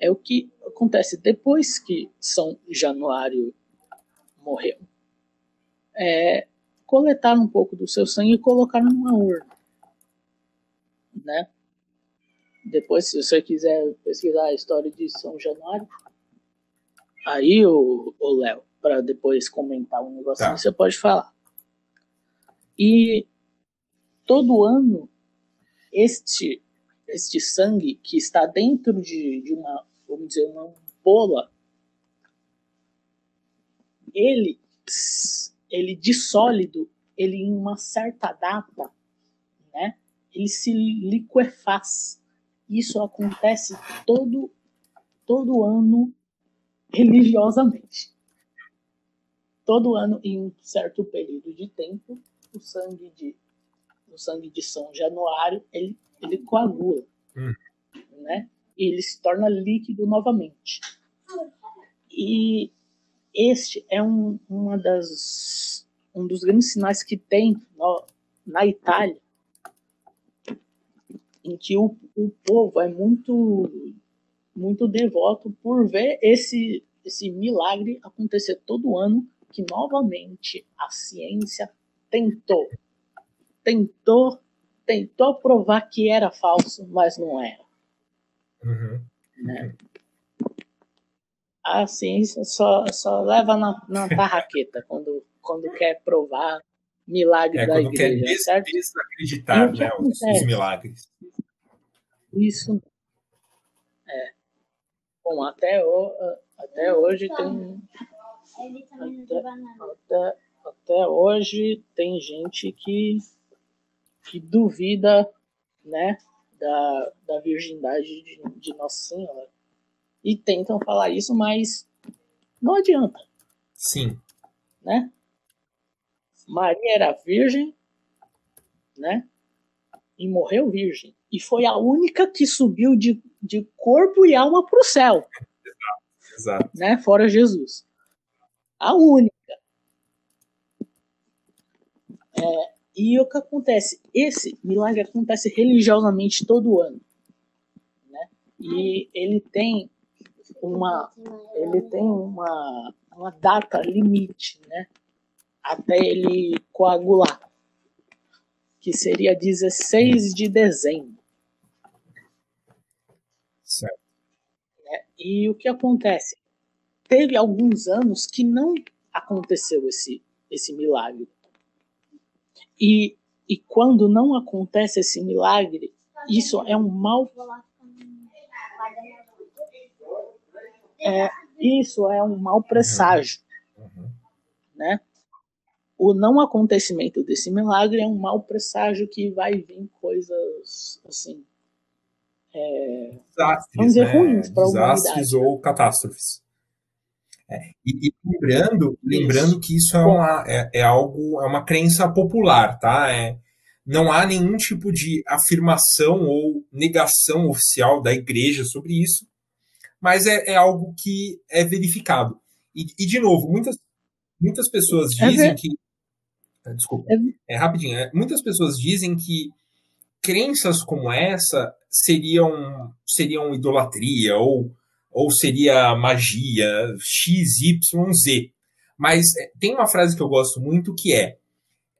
É o que acontece depois que São Januário morreu. É, coletaram um pouco do seu sangue e colocaram numa urna. Né? Depois, se você quiser pesquisar a história de São Januário, aí o Léo, para depois comentar um negocinho, tá. você pode falar. E todo ano, este, este sangue que está dentro de, de uma, vamos dizer, uma ampola, ele, ele de sólido, ele em uma certa data, né, ele se liquefaz. Isso acontece todo, todo ano religiosamente todo ano, em um certo período de tempo, o sangue de, o sangue de São Januário ele, ele coagula, hum. né? E ele se torna líquido novamente. E este é um, uma das, um dos grandes sinais que tem no, na Itália, em que o, o povo é muito muito devoto por ver esse esse milagre acontecer todo ano que novamente a ciência tentou, tentou, tentou provar que era falso, mas não era. Uhum. Né? A ciência só, só leva na, na [laughs] tarraqueta quando, quando quer provar milagre é, da quando igreja, quer certo? desacreditar né, os, os milagres. Isso. É. Bom, até, o, até hoje tem até, até, até hoje tem gente que, que duvida né, da, da virgindade de, de Nossa Senhora. E tentam falar isso, mas não adianta. Sim. Né? Maria era virgem, né? E morreu virgem. E foi a única que subiu de, de corpo e alma para o céu. Exato, exato. Né? Fora Jesus a única. É, e o que acontece? Esse milagre acontece religiosamente todo ano. Né? E ele tem uma, ele tem uma, uma data limite, né? Até ele coagular, que seria 16 de dezembro. Certo. É, e o que acontece? teve alguns anos que não aconteceu esse, esse milagre. E, e quando não acontece esse milagre, isso é um mal. É, isso é um mau presságio. Uhum. Né? O não acontecimento desse milagre é um mau presságio que vai vir coisas assim. É, desastres, vamos dizer, né? ruins para a humanidade. Desastres ou catástrofes. É, e, e, lembrando, lembrando que isso é, uma, é, é, algo, é uma crença popular, tá? É, não há nenhum tipo de afirmação ou negação oficial da igreja sobre isso, mas é, é algo que é verificado. E, e, de novo, muitas, muitas pessoas é dizem que. Ah, desculpa, é, rapidinho. É, muitas pessoas dizem que crenças como essa seriam, seriam idolatria ou ou seria magia, X, Y, Z. Mas é, tem uma frase que eu gosto muito que é,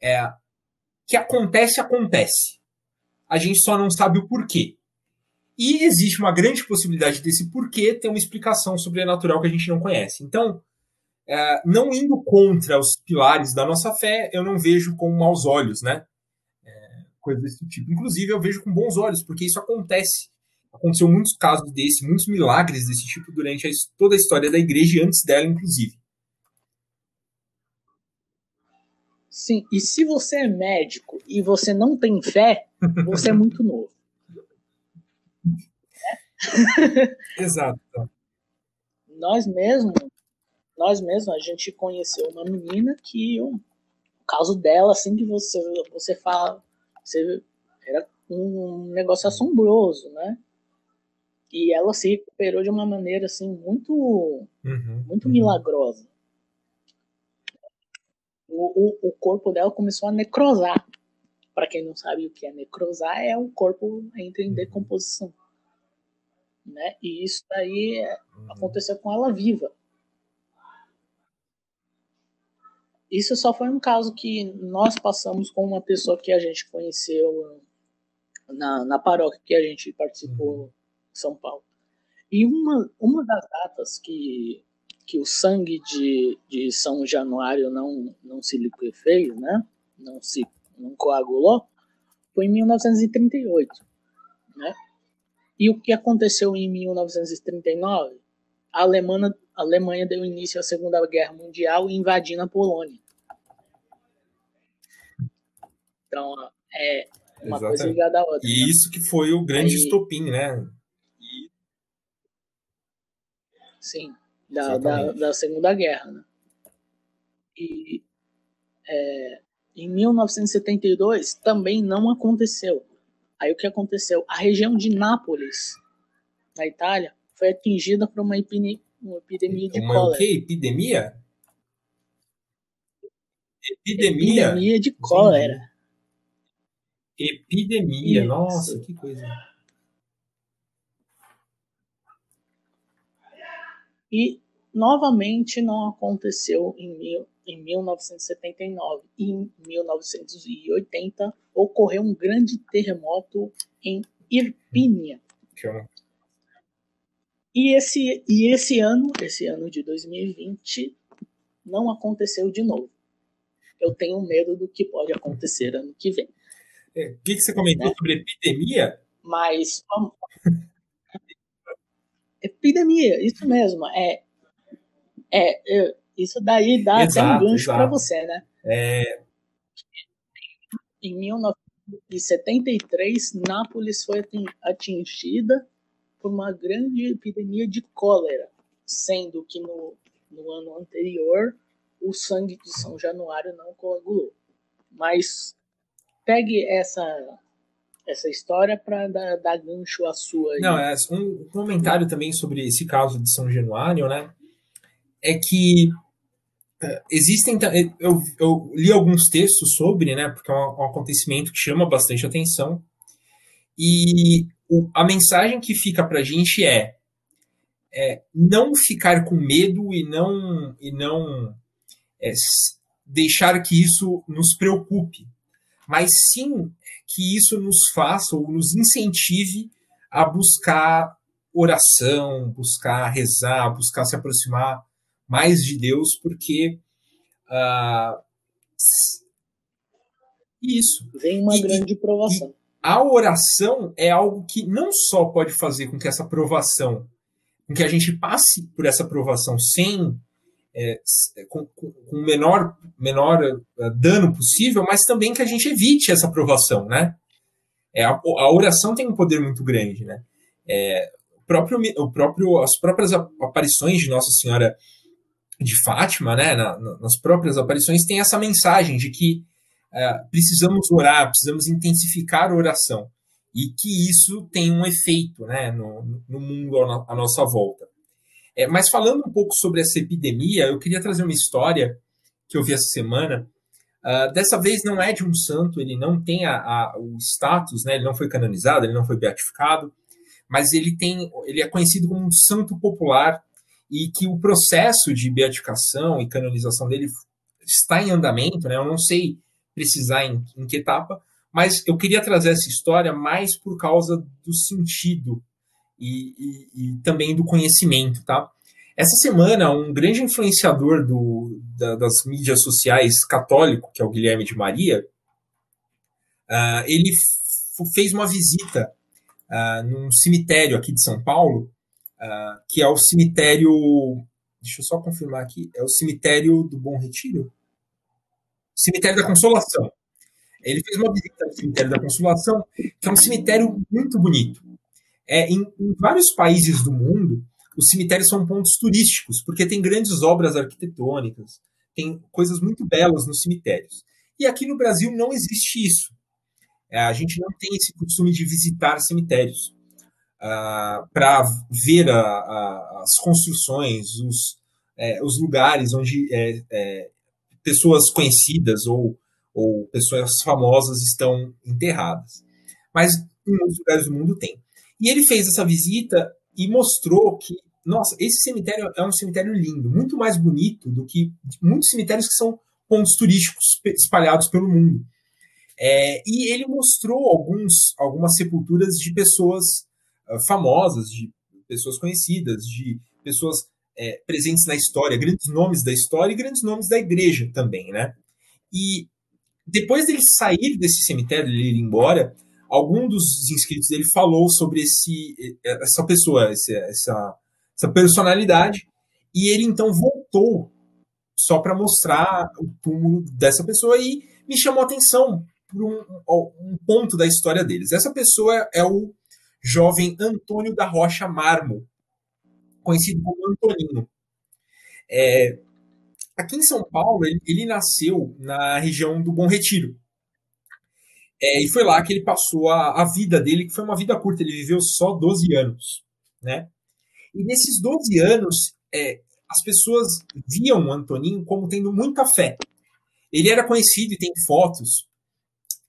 é que acontece, acontece. A gente só não sabe o porquê. E existe uma grande possibilidade desse porquê ter uma explicação sobrenatural que a gente não conhece. Então, é, não indo contra os pilares da nossa fé, eu não vejo com maus olhos, né? É, coisa desse tipo. Inclusive, eu vejo com bons olhos, porque isso acontece. Aconteceu muitos casos desse, muitos milagres desse tipo durante a, toda a história da igreja e antes dela, inclusive. Sim, e se você é médico e você não tem fé, [laughs] você é muito novo. [laughs] [laughs] Exato. Nós mesmos, nós mesmos, a gente conheceu uma menina que o caso dela, assim que você, você fala, você, era um negócio assombroso, né? E ela se recuperou de uma maneira assim muito, uhum, muito uhum. milagrosa. O, o, o, corpo dela começou a necrosar. para quem não sabe o que é necrosar, é o corpo entra em decomposição. Né? E isso daí é, uhum. aconteceu com ela viva. Isso só foi um caso que nós passamos com uma pessoa que a gente conheceu na, na paróquia que a gente participou uhum. São Paulo. E uma, uma das datas que, que o sangue de, de São Januário não, não se liquefez, né? não se não coagulou, foi em 1938. Né? E o que aconteceu em 1939? A Alemanha, a Alemanha deu início à Segunda Guerra Mundial invadindo a Polônia. Então, é uma Exatamente. coisa ligada à outra. E né? isso que foi o grande Aí, estopim, né? Sim, da, da, da, Segunda Guerra. Né? E é, em 1972 também não aconteceu. Aí o que aconteceu? A região de Nápoles, na Itália, foi atingida por uma, epine, uma epidemia de uma cólera. O quê? Epidemia? Epidemia? Epidemia de cólera. Epidemia, nossa, que coisa. E novamente não aconteceu em, mil, em 1979. Em 1980 ocorreu um grande terremoto em Irpínia. E esse, e esse ano, esse ano de 2020, não aconteceu de novo. Eu tenho medo do que pode acontecer ano que vem. É, o que, que você comentou né? sobre epidemia? Mas epidemia, isso mesmo. É, é, é isso daí dá exato, até um gancho para você, né? É... Em 1973, Nápoles foi atingida por uma grande epidemia de cólera, sendo que no, no ano anterior o sangue de São Januário não coagulou. Mas pegue essa essa história para dar, dar, gancho à sua. Aí. Não, é um comentário também sobre esse caso de São Januário, né? É que é, existem. Eu, eu, li alguns textos sobre, né? Porque é um, um acontecimento que chama bastante atenção. E o, a mensagem que fica para a gente é, é, não ficar com medo e não, e não é, deixar que isso nos preocupe, mas sim que isso nos faça ou nos incentive a buscar oração, buscar rezar, buscar se aproximar mais de Deus, porque uh, isso. Vem uma e, grande provação. a oração é algo que não só pode fazer com que essa provação, com que a gente passe por essa provação sem é, com, o menor, menor é, dano possível, mas também que a gente evite essa aprovação, né? É, a, a oração tem um poder muito grande, né? É, o próprio, o próprio, as próprias aparições de Nossa Senhora de Fátima, né? Na, nas próprias aparições tem essa mensagem de que é, precisamos orar, precisamos intensificar a oração e que isso tem um efeito, né? No, no mundo à nossa volta. É, mas falando um pouco sobre essa epidemia, eu queria trazer uma história que eu vi essa semana. Uh, dessa vez não é de um santo, ele não tem a, a, o status, né? ele não foi canonizado, ele não foi beatificado, mas ele tem, ele é conhecido como um santo popular e que o processo de beatificação e canonização dele está em andamento, né? Eu não sei precisar em, em que etapa, mas eu queria trazer essa história mais por causa do sentido e, e, e também do conhecimento, tá? Essa semana, um grande influenciador do, da, das mídias sociais católico, que é o Guilherme de Maria, uh, ele fez uma visita uh, num cemitério aqui de São Paulo, uh, que é o cemitério. Deixa eu só confirmar aqui. É o cemitério do Bom Retiro? Cemitério da Consolação. Ele fez uma visita no cemitério da Consolação, que é um cemitério muito bonito. É, em, em vários países do mundo, os cemitérios são pontos turísticos, porque tem grandes obras arquitetônicas, tem coisas muito belas nos cemitérios. E aqui no Brasil não existe isso. É, a gente não tem esse costume de visitar cemitérios uh, ah, para ver a, a, as construções, os, é, os lugares onde é, é, pessoas conhecidas ou, ou pessoas famosas estão enterradas. Mas em muitos lugares do mundo tem. E ele fez essa visita e mostrou que, nossa, esse cemitério é um cemitério lindo, muito mais bonito do que muitos cemitérios que são pontos turísticos espalhados pelo mundo. É, e ele mostrou alguns, algumas sepulturas de pessoas uh, famosas, de pessoas conhecidas, de pessoas é, presentes na história, grandes nomes da história e grandes nomes da igreja também, né? E depois dele sair desse cemitério, ele ir embora, algum dos inscritos dele falou sobre esse, essa pessoa, essa, essa, personalidade, e ele então voltou só para mostrar o túmulo dessa pessoa e me chamou a atenção por um, um, ponto da história deles. Essa pessoa é o jovem Antônio da Rocha Marmo, conhecido como Antoninho. É, aqui em São Paulo, ele, ele, nasceu na região do Bom Retiro. É, e foi lá que ele passou a, a, vida dele, que foi uma vida curta, ele viveu só 12 anos. Né? E nesses 12 anos, é, as pessoas viam o Antoninho como tendo muita fé. Ele era conhecido e tem fotos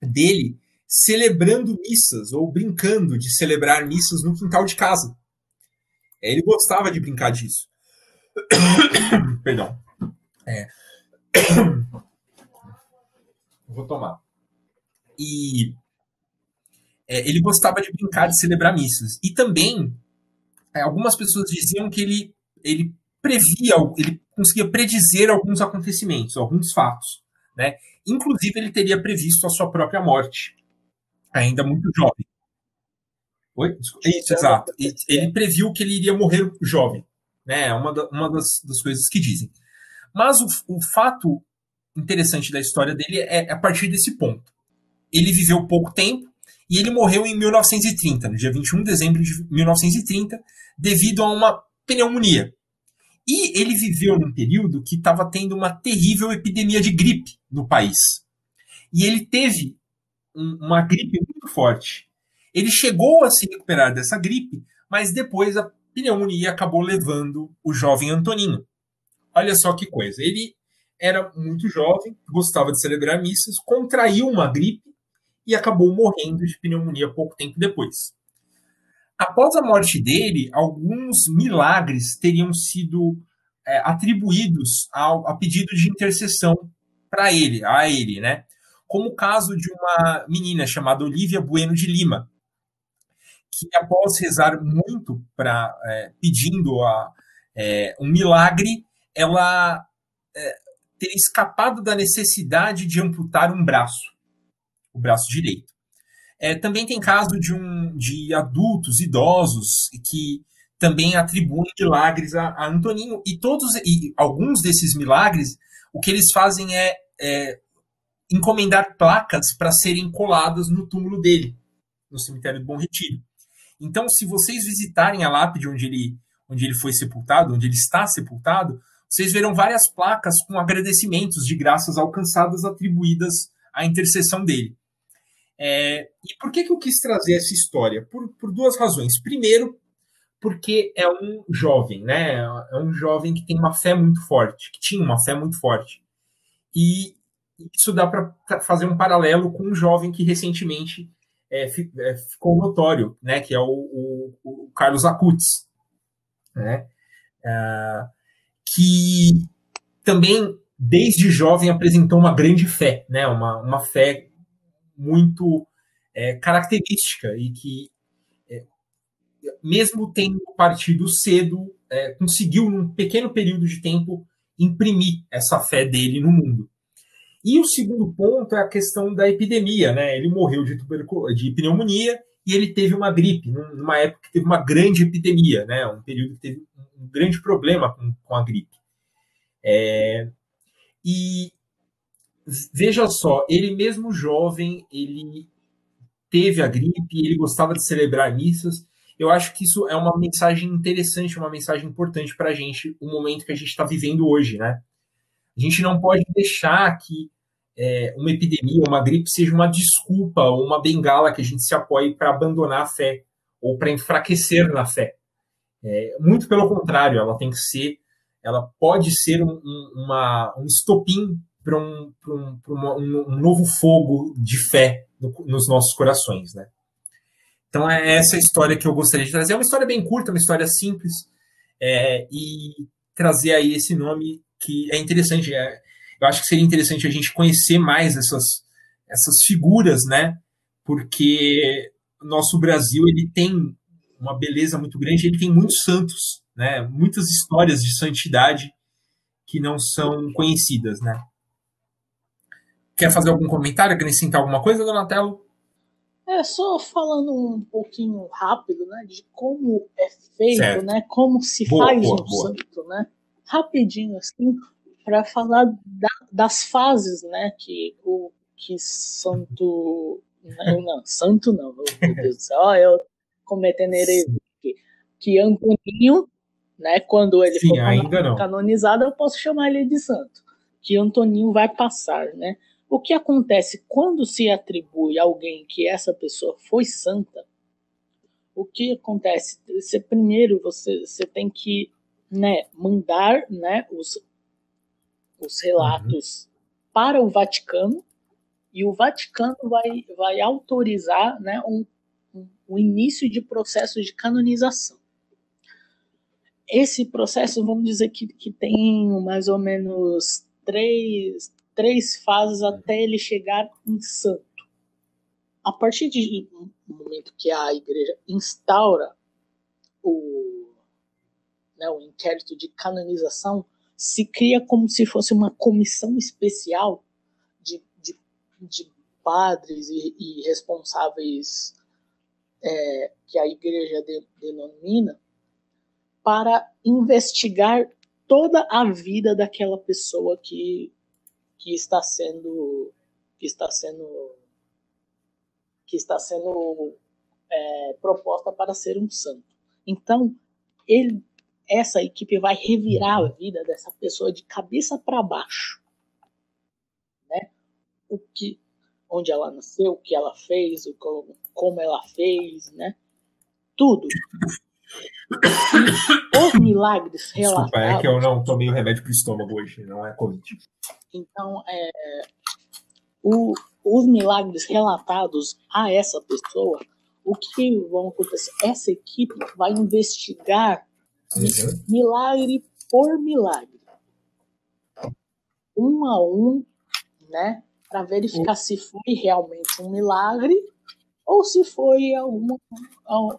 dele celebrando missas ou brincando de celebrar missas no quintal de casa. É, ele gostava de brincar disso. [coughs] Perdão. É. [coughs] Vou tomar. E é, ele gostava de brincar de celebrar missas. E também, é, algumas pessoas diziam que ele, ele previa, ele conseguia predizer alguns acontecimentos, alguns fatos. Né? Inclusive, ele teria previsto a sua própria morte, ainda muito jovem. Oi? Isso, exato. Ele previu que ele iria morrer jovem. Né? É uma, da, uma das, das, coisas que dizem. Mas o, o fato interessante da história dele é, é a partir desse ponto. Ele viveu pouco tempo e ele morreu em 1930, no dia 21 de dezembro de 1930, devido a uma pneumonia. E ele viveu num período que estava tendo uma terrível epidemia de gripe no país. E ele teve um, uma gripe muito forte. Ele chegou a se recuperar dessa gripe, mas depois a pneumonia acabou levando o jovem Antoninho. Olha só que coisa. Ele era muito jovem, gostava de celebrar missas, contraiu uma gripe e acabou morrendo de pneumonia pouco tempo depois. Após a morte dele, alguns milagres teriam sido é, atribuídos ao, a pedido de intercessão para ele, a ele, né? Como o caso de uma menina chamada Olivia Bueno de Lima, que após rezar muito para é, pedindo a, é, um milagre, ela é, teria escapado da necessidade de amputar um braço, o braço direito. É, também tem caso de, um, de adultos, idosos, que também atribuem milagres a, a Antoninho. E todos e alguns desses milagres, o que eles fazem é, é encomendar placas para serem coladas no túmulo dele, no cemitério do Bom Retiro. Então, se vocês visitarem a lápide onde ele, onde ele foi sepultado, onde ele está sepultado, vocês verão várias placas com agradecimentos de graças alcançadas atribuídas à intercessão dele. É, e por que, que eu quis trazer essa história? Por, por duas razões. Primeiro, porque é um jovem, né? É um jovem que tem uma fé muito forte, que tinha uma fé muito forte. E isso dá para fazer um paralelo com um jovem que recentemente é, é, ficou notório, né, que é o, o, o Carlos Acutis, né, é, que também desde jovem apresentou uma grande fé, né, uma, uma fé muito é, característica e que é, mesmo tendo partido cedo, é, conseguiu num pequeno período de tempo imprimir essa fé dele no mundo. E o segundo ponto é a questão da epidemia, né? Ele morreu de, de pneumonia e ele teve uma gripe, numa época que teve uma grande epidemia, né? Um período que teve um grande problema com, com a gripe. É, e veja só, ele mesmo jovem, ele teve a gripe, ele gostava de celebrar missas. Eu acho que isso é uma mensagem interessante, uma mensagem importante para a gente, o momento que a gente está vivendo hoje, né? A gente não pode deixar que é, uma epidemia, uma gripe seja uma desculpa ou uma bengala que a gente se apoie para abandonar a fé ou para enfraquecer na fé. É, muito pelo contrário, ela tem que ser, ela pode ser um, um, uma, um estopim para um, um, um, um, novo fogo de fé no, nos nossos corações, né? Então é essa história que eu gostaria de trazer. É uma história bem curta, uma história simples, é, e trazer aí esse nome que é interessante. É, eu acho que seria interessante a gente conhecer mais essas, essas figuras, né? Porque nosso Brasil ele tem uma beleza muito grande, ele tem muitos santos, né? Muitas histórias de santidade que não são conhecidas, né? Quer fazer algum comentário, acrescentar alguma coisa, Donatello? É, só falando um pouquinho rápido, né, de como é feito, certo. né, como se boa, faz boa, um boa. santo, né, rapidinho, assim, para falar da, das fases, né, que o que santo, não, não santo não, meu Deus do céu, eu cometendo heresia aqui, que Antoninho, né, quando ele Sim, for canonizado, eu posso chamar ele de santo, que Antoninho vai passar, né, o que acontece quando se atribui a alguém que essa pessoa foi santa? O que acontece? Você, primeiro você, você tem que né, mandar né, os, os relatos uhum. para o Vaticano e o Vaticano vai, vai autorizar né, um, um, um início de processo de canonização. Esse processo, vamos dizer que, que tem mais ou menos três, três fases até ele chegar em santo. A partir do momento que a igreja instaura o, né, o inquérito de canonização, se cria como se fosse uma comissão especial de, de, de padres e, e responsáveis é, que a igreja de, denomina para investigar toda a vida daquela pessoa que que está sendo que está sendo que está sendo é, proposta para ser um santo. Então, ele, essa equipe vai revirar a vida dessa pessoa de cabeça para baixo, né? O que, onde ela nasceu, o que ela fez, o como, como ela fez, né? Tudo. E [coughs] os milagres relatados. Desculpa, é que eu não tomei o remédio para o estômago hoje, não é Covid. Então, é, o, os milagres relatados a essa pessoa, o que vão acontecer? Essa equipe vai investigar uhum. milagre por milagre, um a um, né, para verificar uhum. se foi realmente um milagre ou se foi alguma,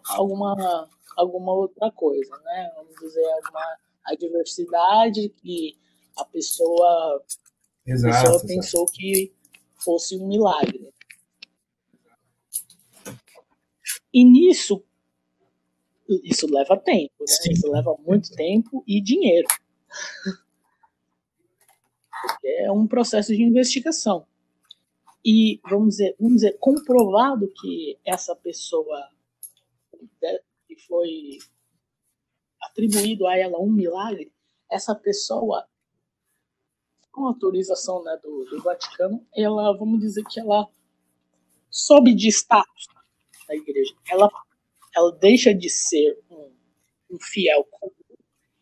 alguma, alguma outra coisa, né? Vamos dizer, alguma adversidade que a pessoa Exato, pessoa exato. pensou que fosse um milagre. E nisso, isso leva tempo, né? isso leva muito tempo e dinheiro. É um processo de investigação. E, vamos dizer, vamos dizer, comprovado que essa pessoa né, que foi atribuído a ela um milagre, essa pessoa com autorização né, do, do, Vaticano, ela, vamos dizer que ela sobe de status na igreja. Ela, ela deixa de ser um, um fiel comum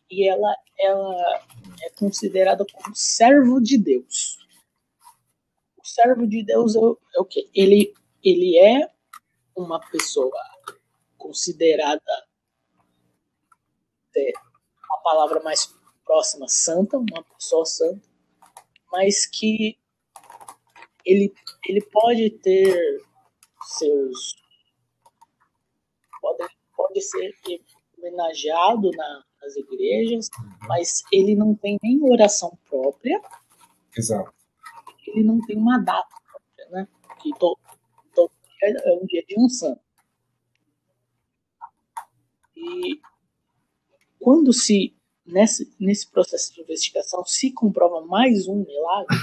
e ela, ela é considerada como servo de Deus. O servo de Deus é, é o quê? Ele, ele é uma pessoa considerada é, a palavra mais próxima santa, uma pessoa santa, mas que ele, ele pode ter seus. Pode, pode ser homenageado na, nas igrejas, uhum. mas ele não tem nem oração própria. Exato. Ele não tem uma data própria, né? Que todo dia é um dia de um santo. E quando se nesse, nesse processo de investigação, se comprova mais um milagre,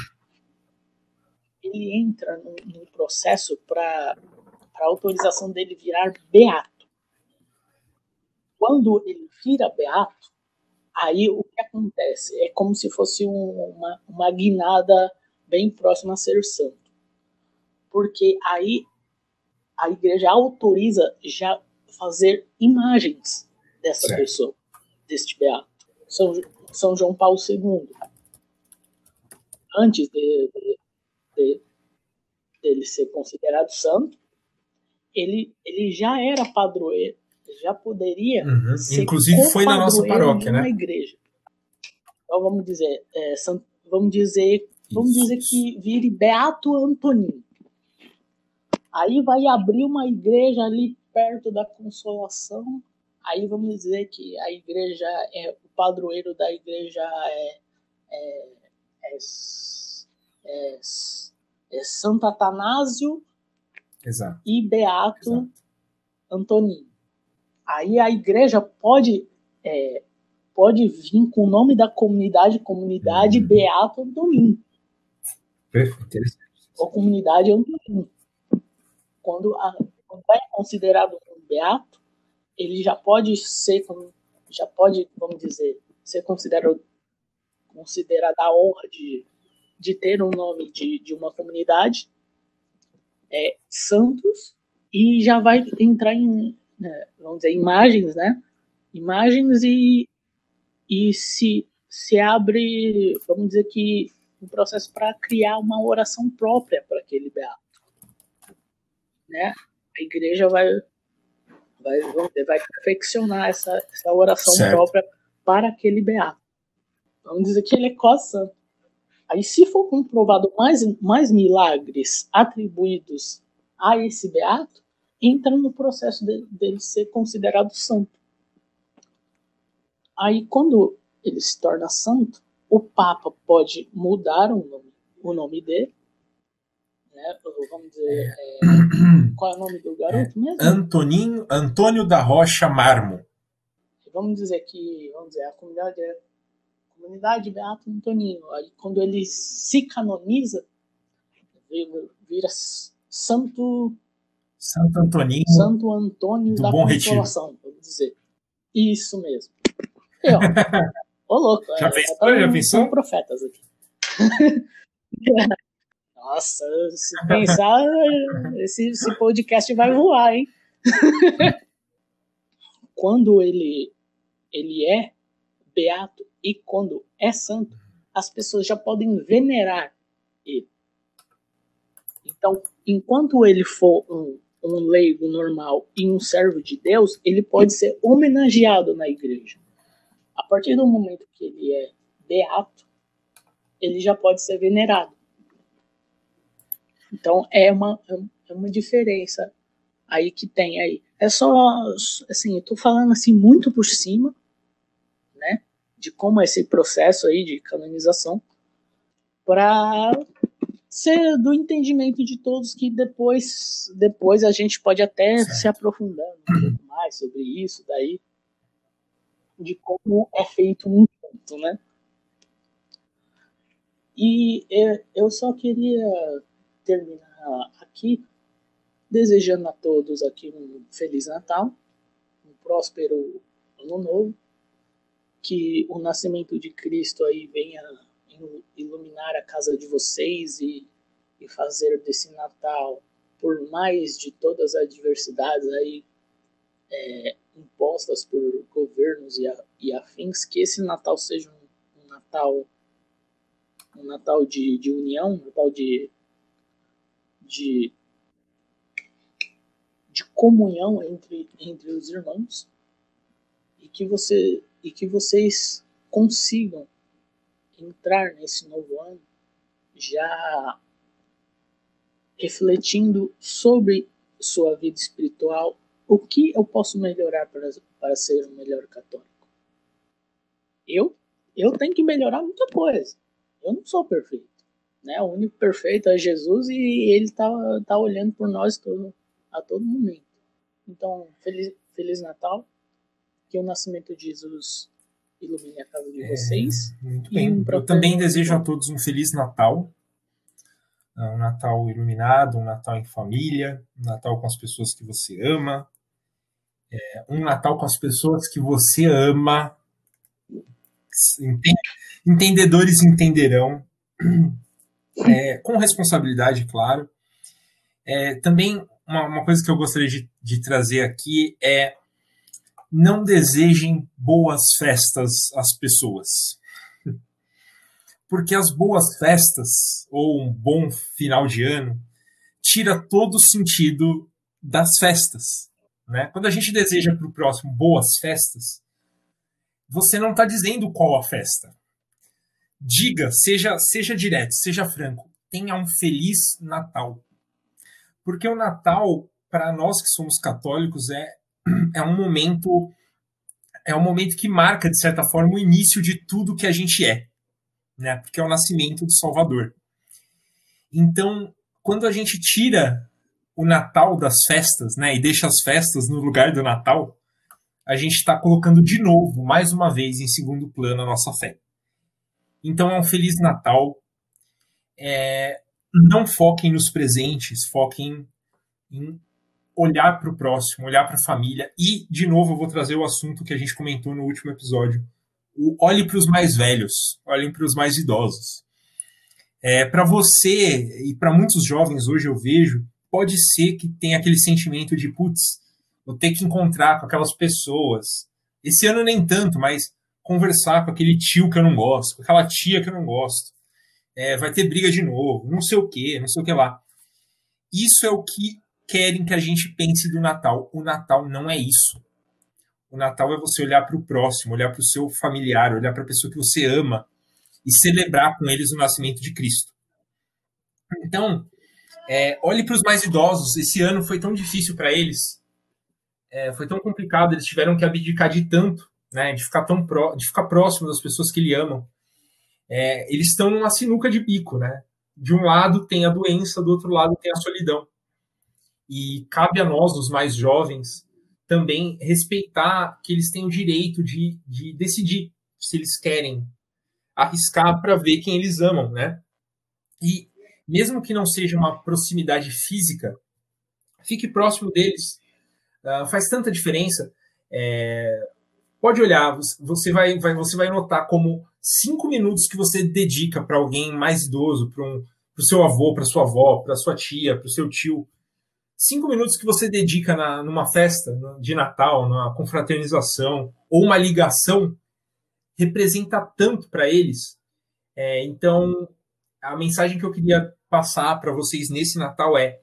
ele entra no, no processo para a autorização dele virar beato. Quando ele vira beato, aí o que acontece? É como se fosse um, uma, uma guinada bem próxima a ser santo. Porque aí a igreja autoriza já fazer imagens dessa certo. pessoa, deste beato. São, São João Paulo II. antes de, de, de, dele ser considerado santo, ele, ele já era padroeiro, já poderia uhum. Inclusive foi na nossa paróquia, né? igreja. Então vamos dizer, é, vamos dizer, vamos dizer que vire Beato Antonino. Aí vai abrir uma igreja ali perto da Consolação. Aí vamos dizer que a igreja é o padroeiro da igreja é, é, é, é, é Santo Atanásio Exato. e Beato Exato. Antonino. Aí a igreja pode é, pode vir com o nome da comunidade, comunidade uhum. Beato Antonino. Perfeito. Ou comunidade Antonino. Quando, a, quando é considerado um beato, ele já pode ser, já pode, vamos dizer, ser considerado considerada a honra de, de ter um nome de, de uma comunidade, é, santos, e já vai entrar em, né, vamos dizer, imagens, né? Imagens e, e se, se abre, vamos dizer que, um processo para criar uma oração própria para aquele beato. Né? A igreja vai, vai, vai perfeccionar essa, essa oração certo. própria para aquele beato. Vamos dizer que ele é coça. Aí, se for comprovado mais, mais milagres atribuídos a esse beato, entra no processo dele, dele ser considerado santo. Aí, quando ele se torna santo, o Papa pode mudar o nome, o nome dele. Né? Vamos dizer, é, [clears throat] qual é o nome do garoto é, mesmo? Antoninho, Antônio da Rocha Marmo. Vamos dizer que vamos dizer, a comunidade é a comunidade Beato Antoninho. Aí, quando ele se canoniza, vira santo Santo Antoninho. Santo Antônio da Bom Consolação, vamos dizer. Isso mesmo. Eu, [laughs] ô louco. Já é, fez? Já, já São profetas aqui. [laughs] Nossa, se pensar, esse, esse podcast vai voar, hein? [laughs] quando ele, ele é beato e quando é santo, as pessoas já podem venerar ele. Então, enquanto ele for um um leigo normal e um servo de Deus, ele pode ser homenageado na igreja. A partir do momento que ele é beato, ele já pode ser venerado. Então é uma, é uma diferença aí que tem aí. É só, assim, eu tô falando assim muito por cima, né, de como é esse processo aí de canonização, para ser do entendimento de todos que depois depois a gente pode até certo. se aprofundar um pouco mais sobre isso daí de como é feito um ponto, né? E é, eu só queria terminar aqui desejando a todos aqui um feliz Natal, um próspero ano novo, que o nascimento de Cristo aí venha iluminar a casa de vocês e, e fazer desse Natal, por mais de todas as adversidades aí é, impostas por governos e, a, e, afins, que esse Natal seja um, um Natal um Natal de, de união, um Natal de, de, de comunhão entre, entre os irmãos e que, você, e que vocês consigam entrar nesse novo ano já refletindo sobre sua vida espiritual, o que eu posso melhorar para, para ser um melhor católico? Eu, eu tenho que melhorar muita coisa. Eu não sou perfeito. Né? O único perfeito é Jesus e ele está tá olhando por nós todo, a todo momento. Então, feliz, feliz Natal. Que o nascimento de Jesus ilumine a casa de é, vocês. muito bem. Um Eu também desejo a todos um Feliz Natal. Um Natal iluminado, um Natal em família, um Natal com as pessoas que você ama, é, um Natal com as pessoas que você ama. Entendedores entenderão. É, com responsabilidade, claro. É, também uma, uma, coisa que eu gostaria de, de trazer aqui é não desejem boas festas às pessoas. porque as boas festas, ou um bom final de ano, tira todo o sentido das festas. Né? Quando a gente deseja para o próximo boas festas, você não está dizendo qual a festa. Diga, seja, seja direto, seja franco, tenha um feliz Natal. Porque o Natal, para nós que somos católicos, é, [clears throat] é um momento é um momento que marca, de certa forma, o início de tudo que a gente é, né? Porque é o nascimento do Salvador. Então, quando a gente tira o Natal das festas, né, e deixa as festas no lugar do Natal, a gente está colocando de novo, mais uma vez, em segundo plano a nossa fé. Então é um Feliz Natal. É, não foquem nos presentes, foquem em olhar para o próximo, olhar para a família. E, de novo, eu vou trazer o assunto que a gente comentou no último episódio. O, olhe para os mais velhos, olhem para os mais idosos. É, para você e para muitos jovens hoje eu vejo, pode ser que tenha aquele sentimento de, putz, vou ter que encontrar com aquelas pessoas. Esse ano nem tanto, mas conversar com aquele tio que eu não gosto, com aquela tia que eu não gosto. É, vai ter briga de novo, não sei o que, não sei o que lá. Isso é o que querem que a gente pense do Natal. O Natal não é isso. O Natal é você olhar para o próximo, olhar para o seu familiar, olhar para a pessoa que você ama e celebrar com eles o nascimento de Cristo. Então, é, olhe para os mais idosos. Esse ano foi tão difícil para eles, é, foi tão complicado. Eles tiveram que abdicar de tanto, né, de ficar tão pró de ficar próximo das pessoas que lhe amam. É, eles estão numa sinuca de bico, né? De um lado tem a doença, do outro lado tem a solidão. E cabe a nós, os mais jovens, também respeitar que eles têm o direito de, de decidir se eles querem arriscar para ver quem eles amam, né? E mesmo que não seja uma proximidade física, fique próximo deles. Uh, faz tanta diferença. É, pode olhar, você vai, vai, você vai notar como cinco minutos que você dedica para alguém mais idoso, para um, o seu avô, para sua avó, para sua tia, para o seu tio, cinco minutos que você dedica na, numa festa de Natal, numa confraternização ou uma ligação, representa tanto para eles. É, então, a mensagem que eu queria passar para vocês nesse Natal é: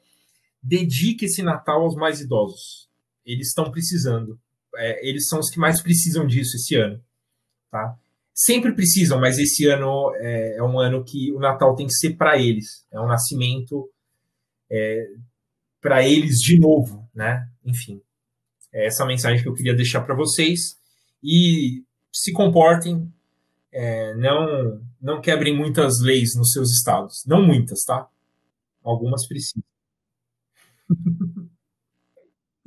dedique esse Natal aos mais idosos. Eles estão precisando. É, eles são os que mais precisam disso esse ano. Tá? Sempre precisam, mas esse ano é, é um ano que o Natal tem que ser para eles. É um nascimento é, para eles de novo, né? Enfim, é essa mensagem que eu queria deixar para vocês e se comportem, é, não não quebrem muitas leis nos seus estados, não muitas, tá? Algumas precisam. [laughs]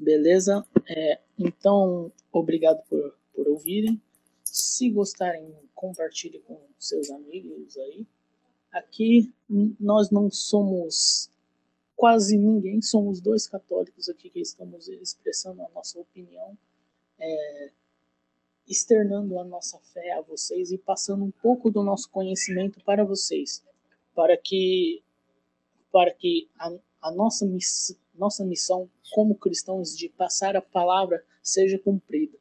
Beleza? É, então, obrigado por, por ouvirem. Se gostarem, compartilhe com seus amigos aí. Aqui nós não somos quase ninguém, somos dois católicos aqui que estamos expressando a nossa opinião, é, externando a nossa fé a vocês e passando um pouco do nosso conhecimento para vocês, para que, para que a, a nossa, miss, nossa missão como cristãos de passar a palavra seja cumprida.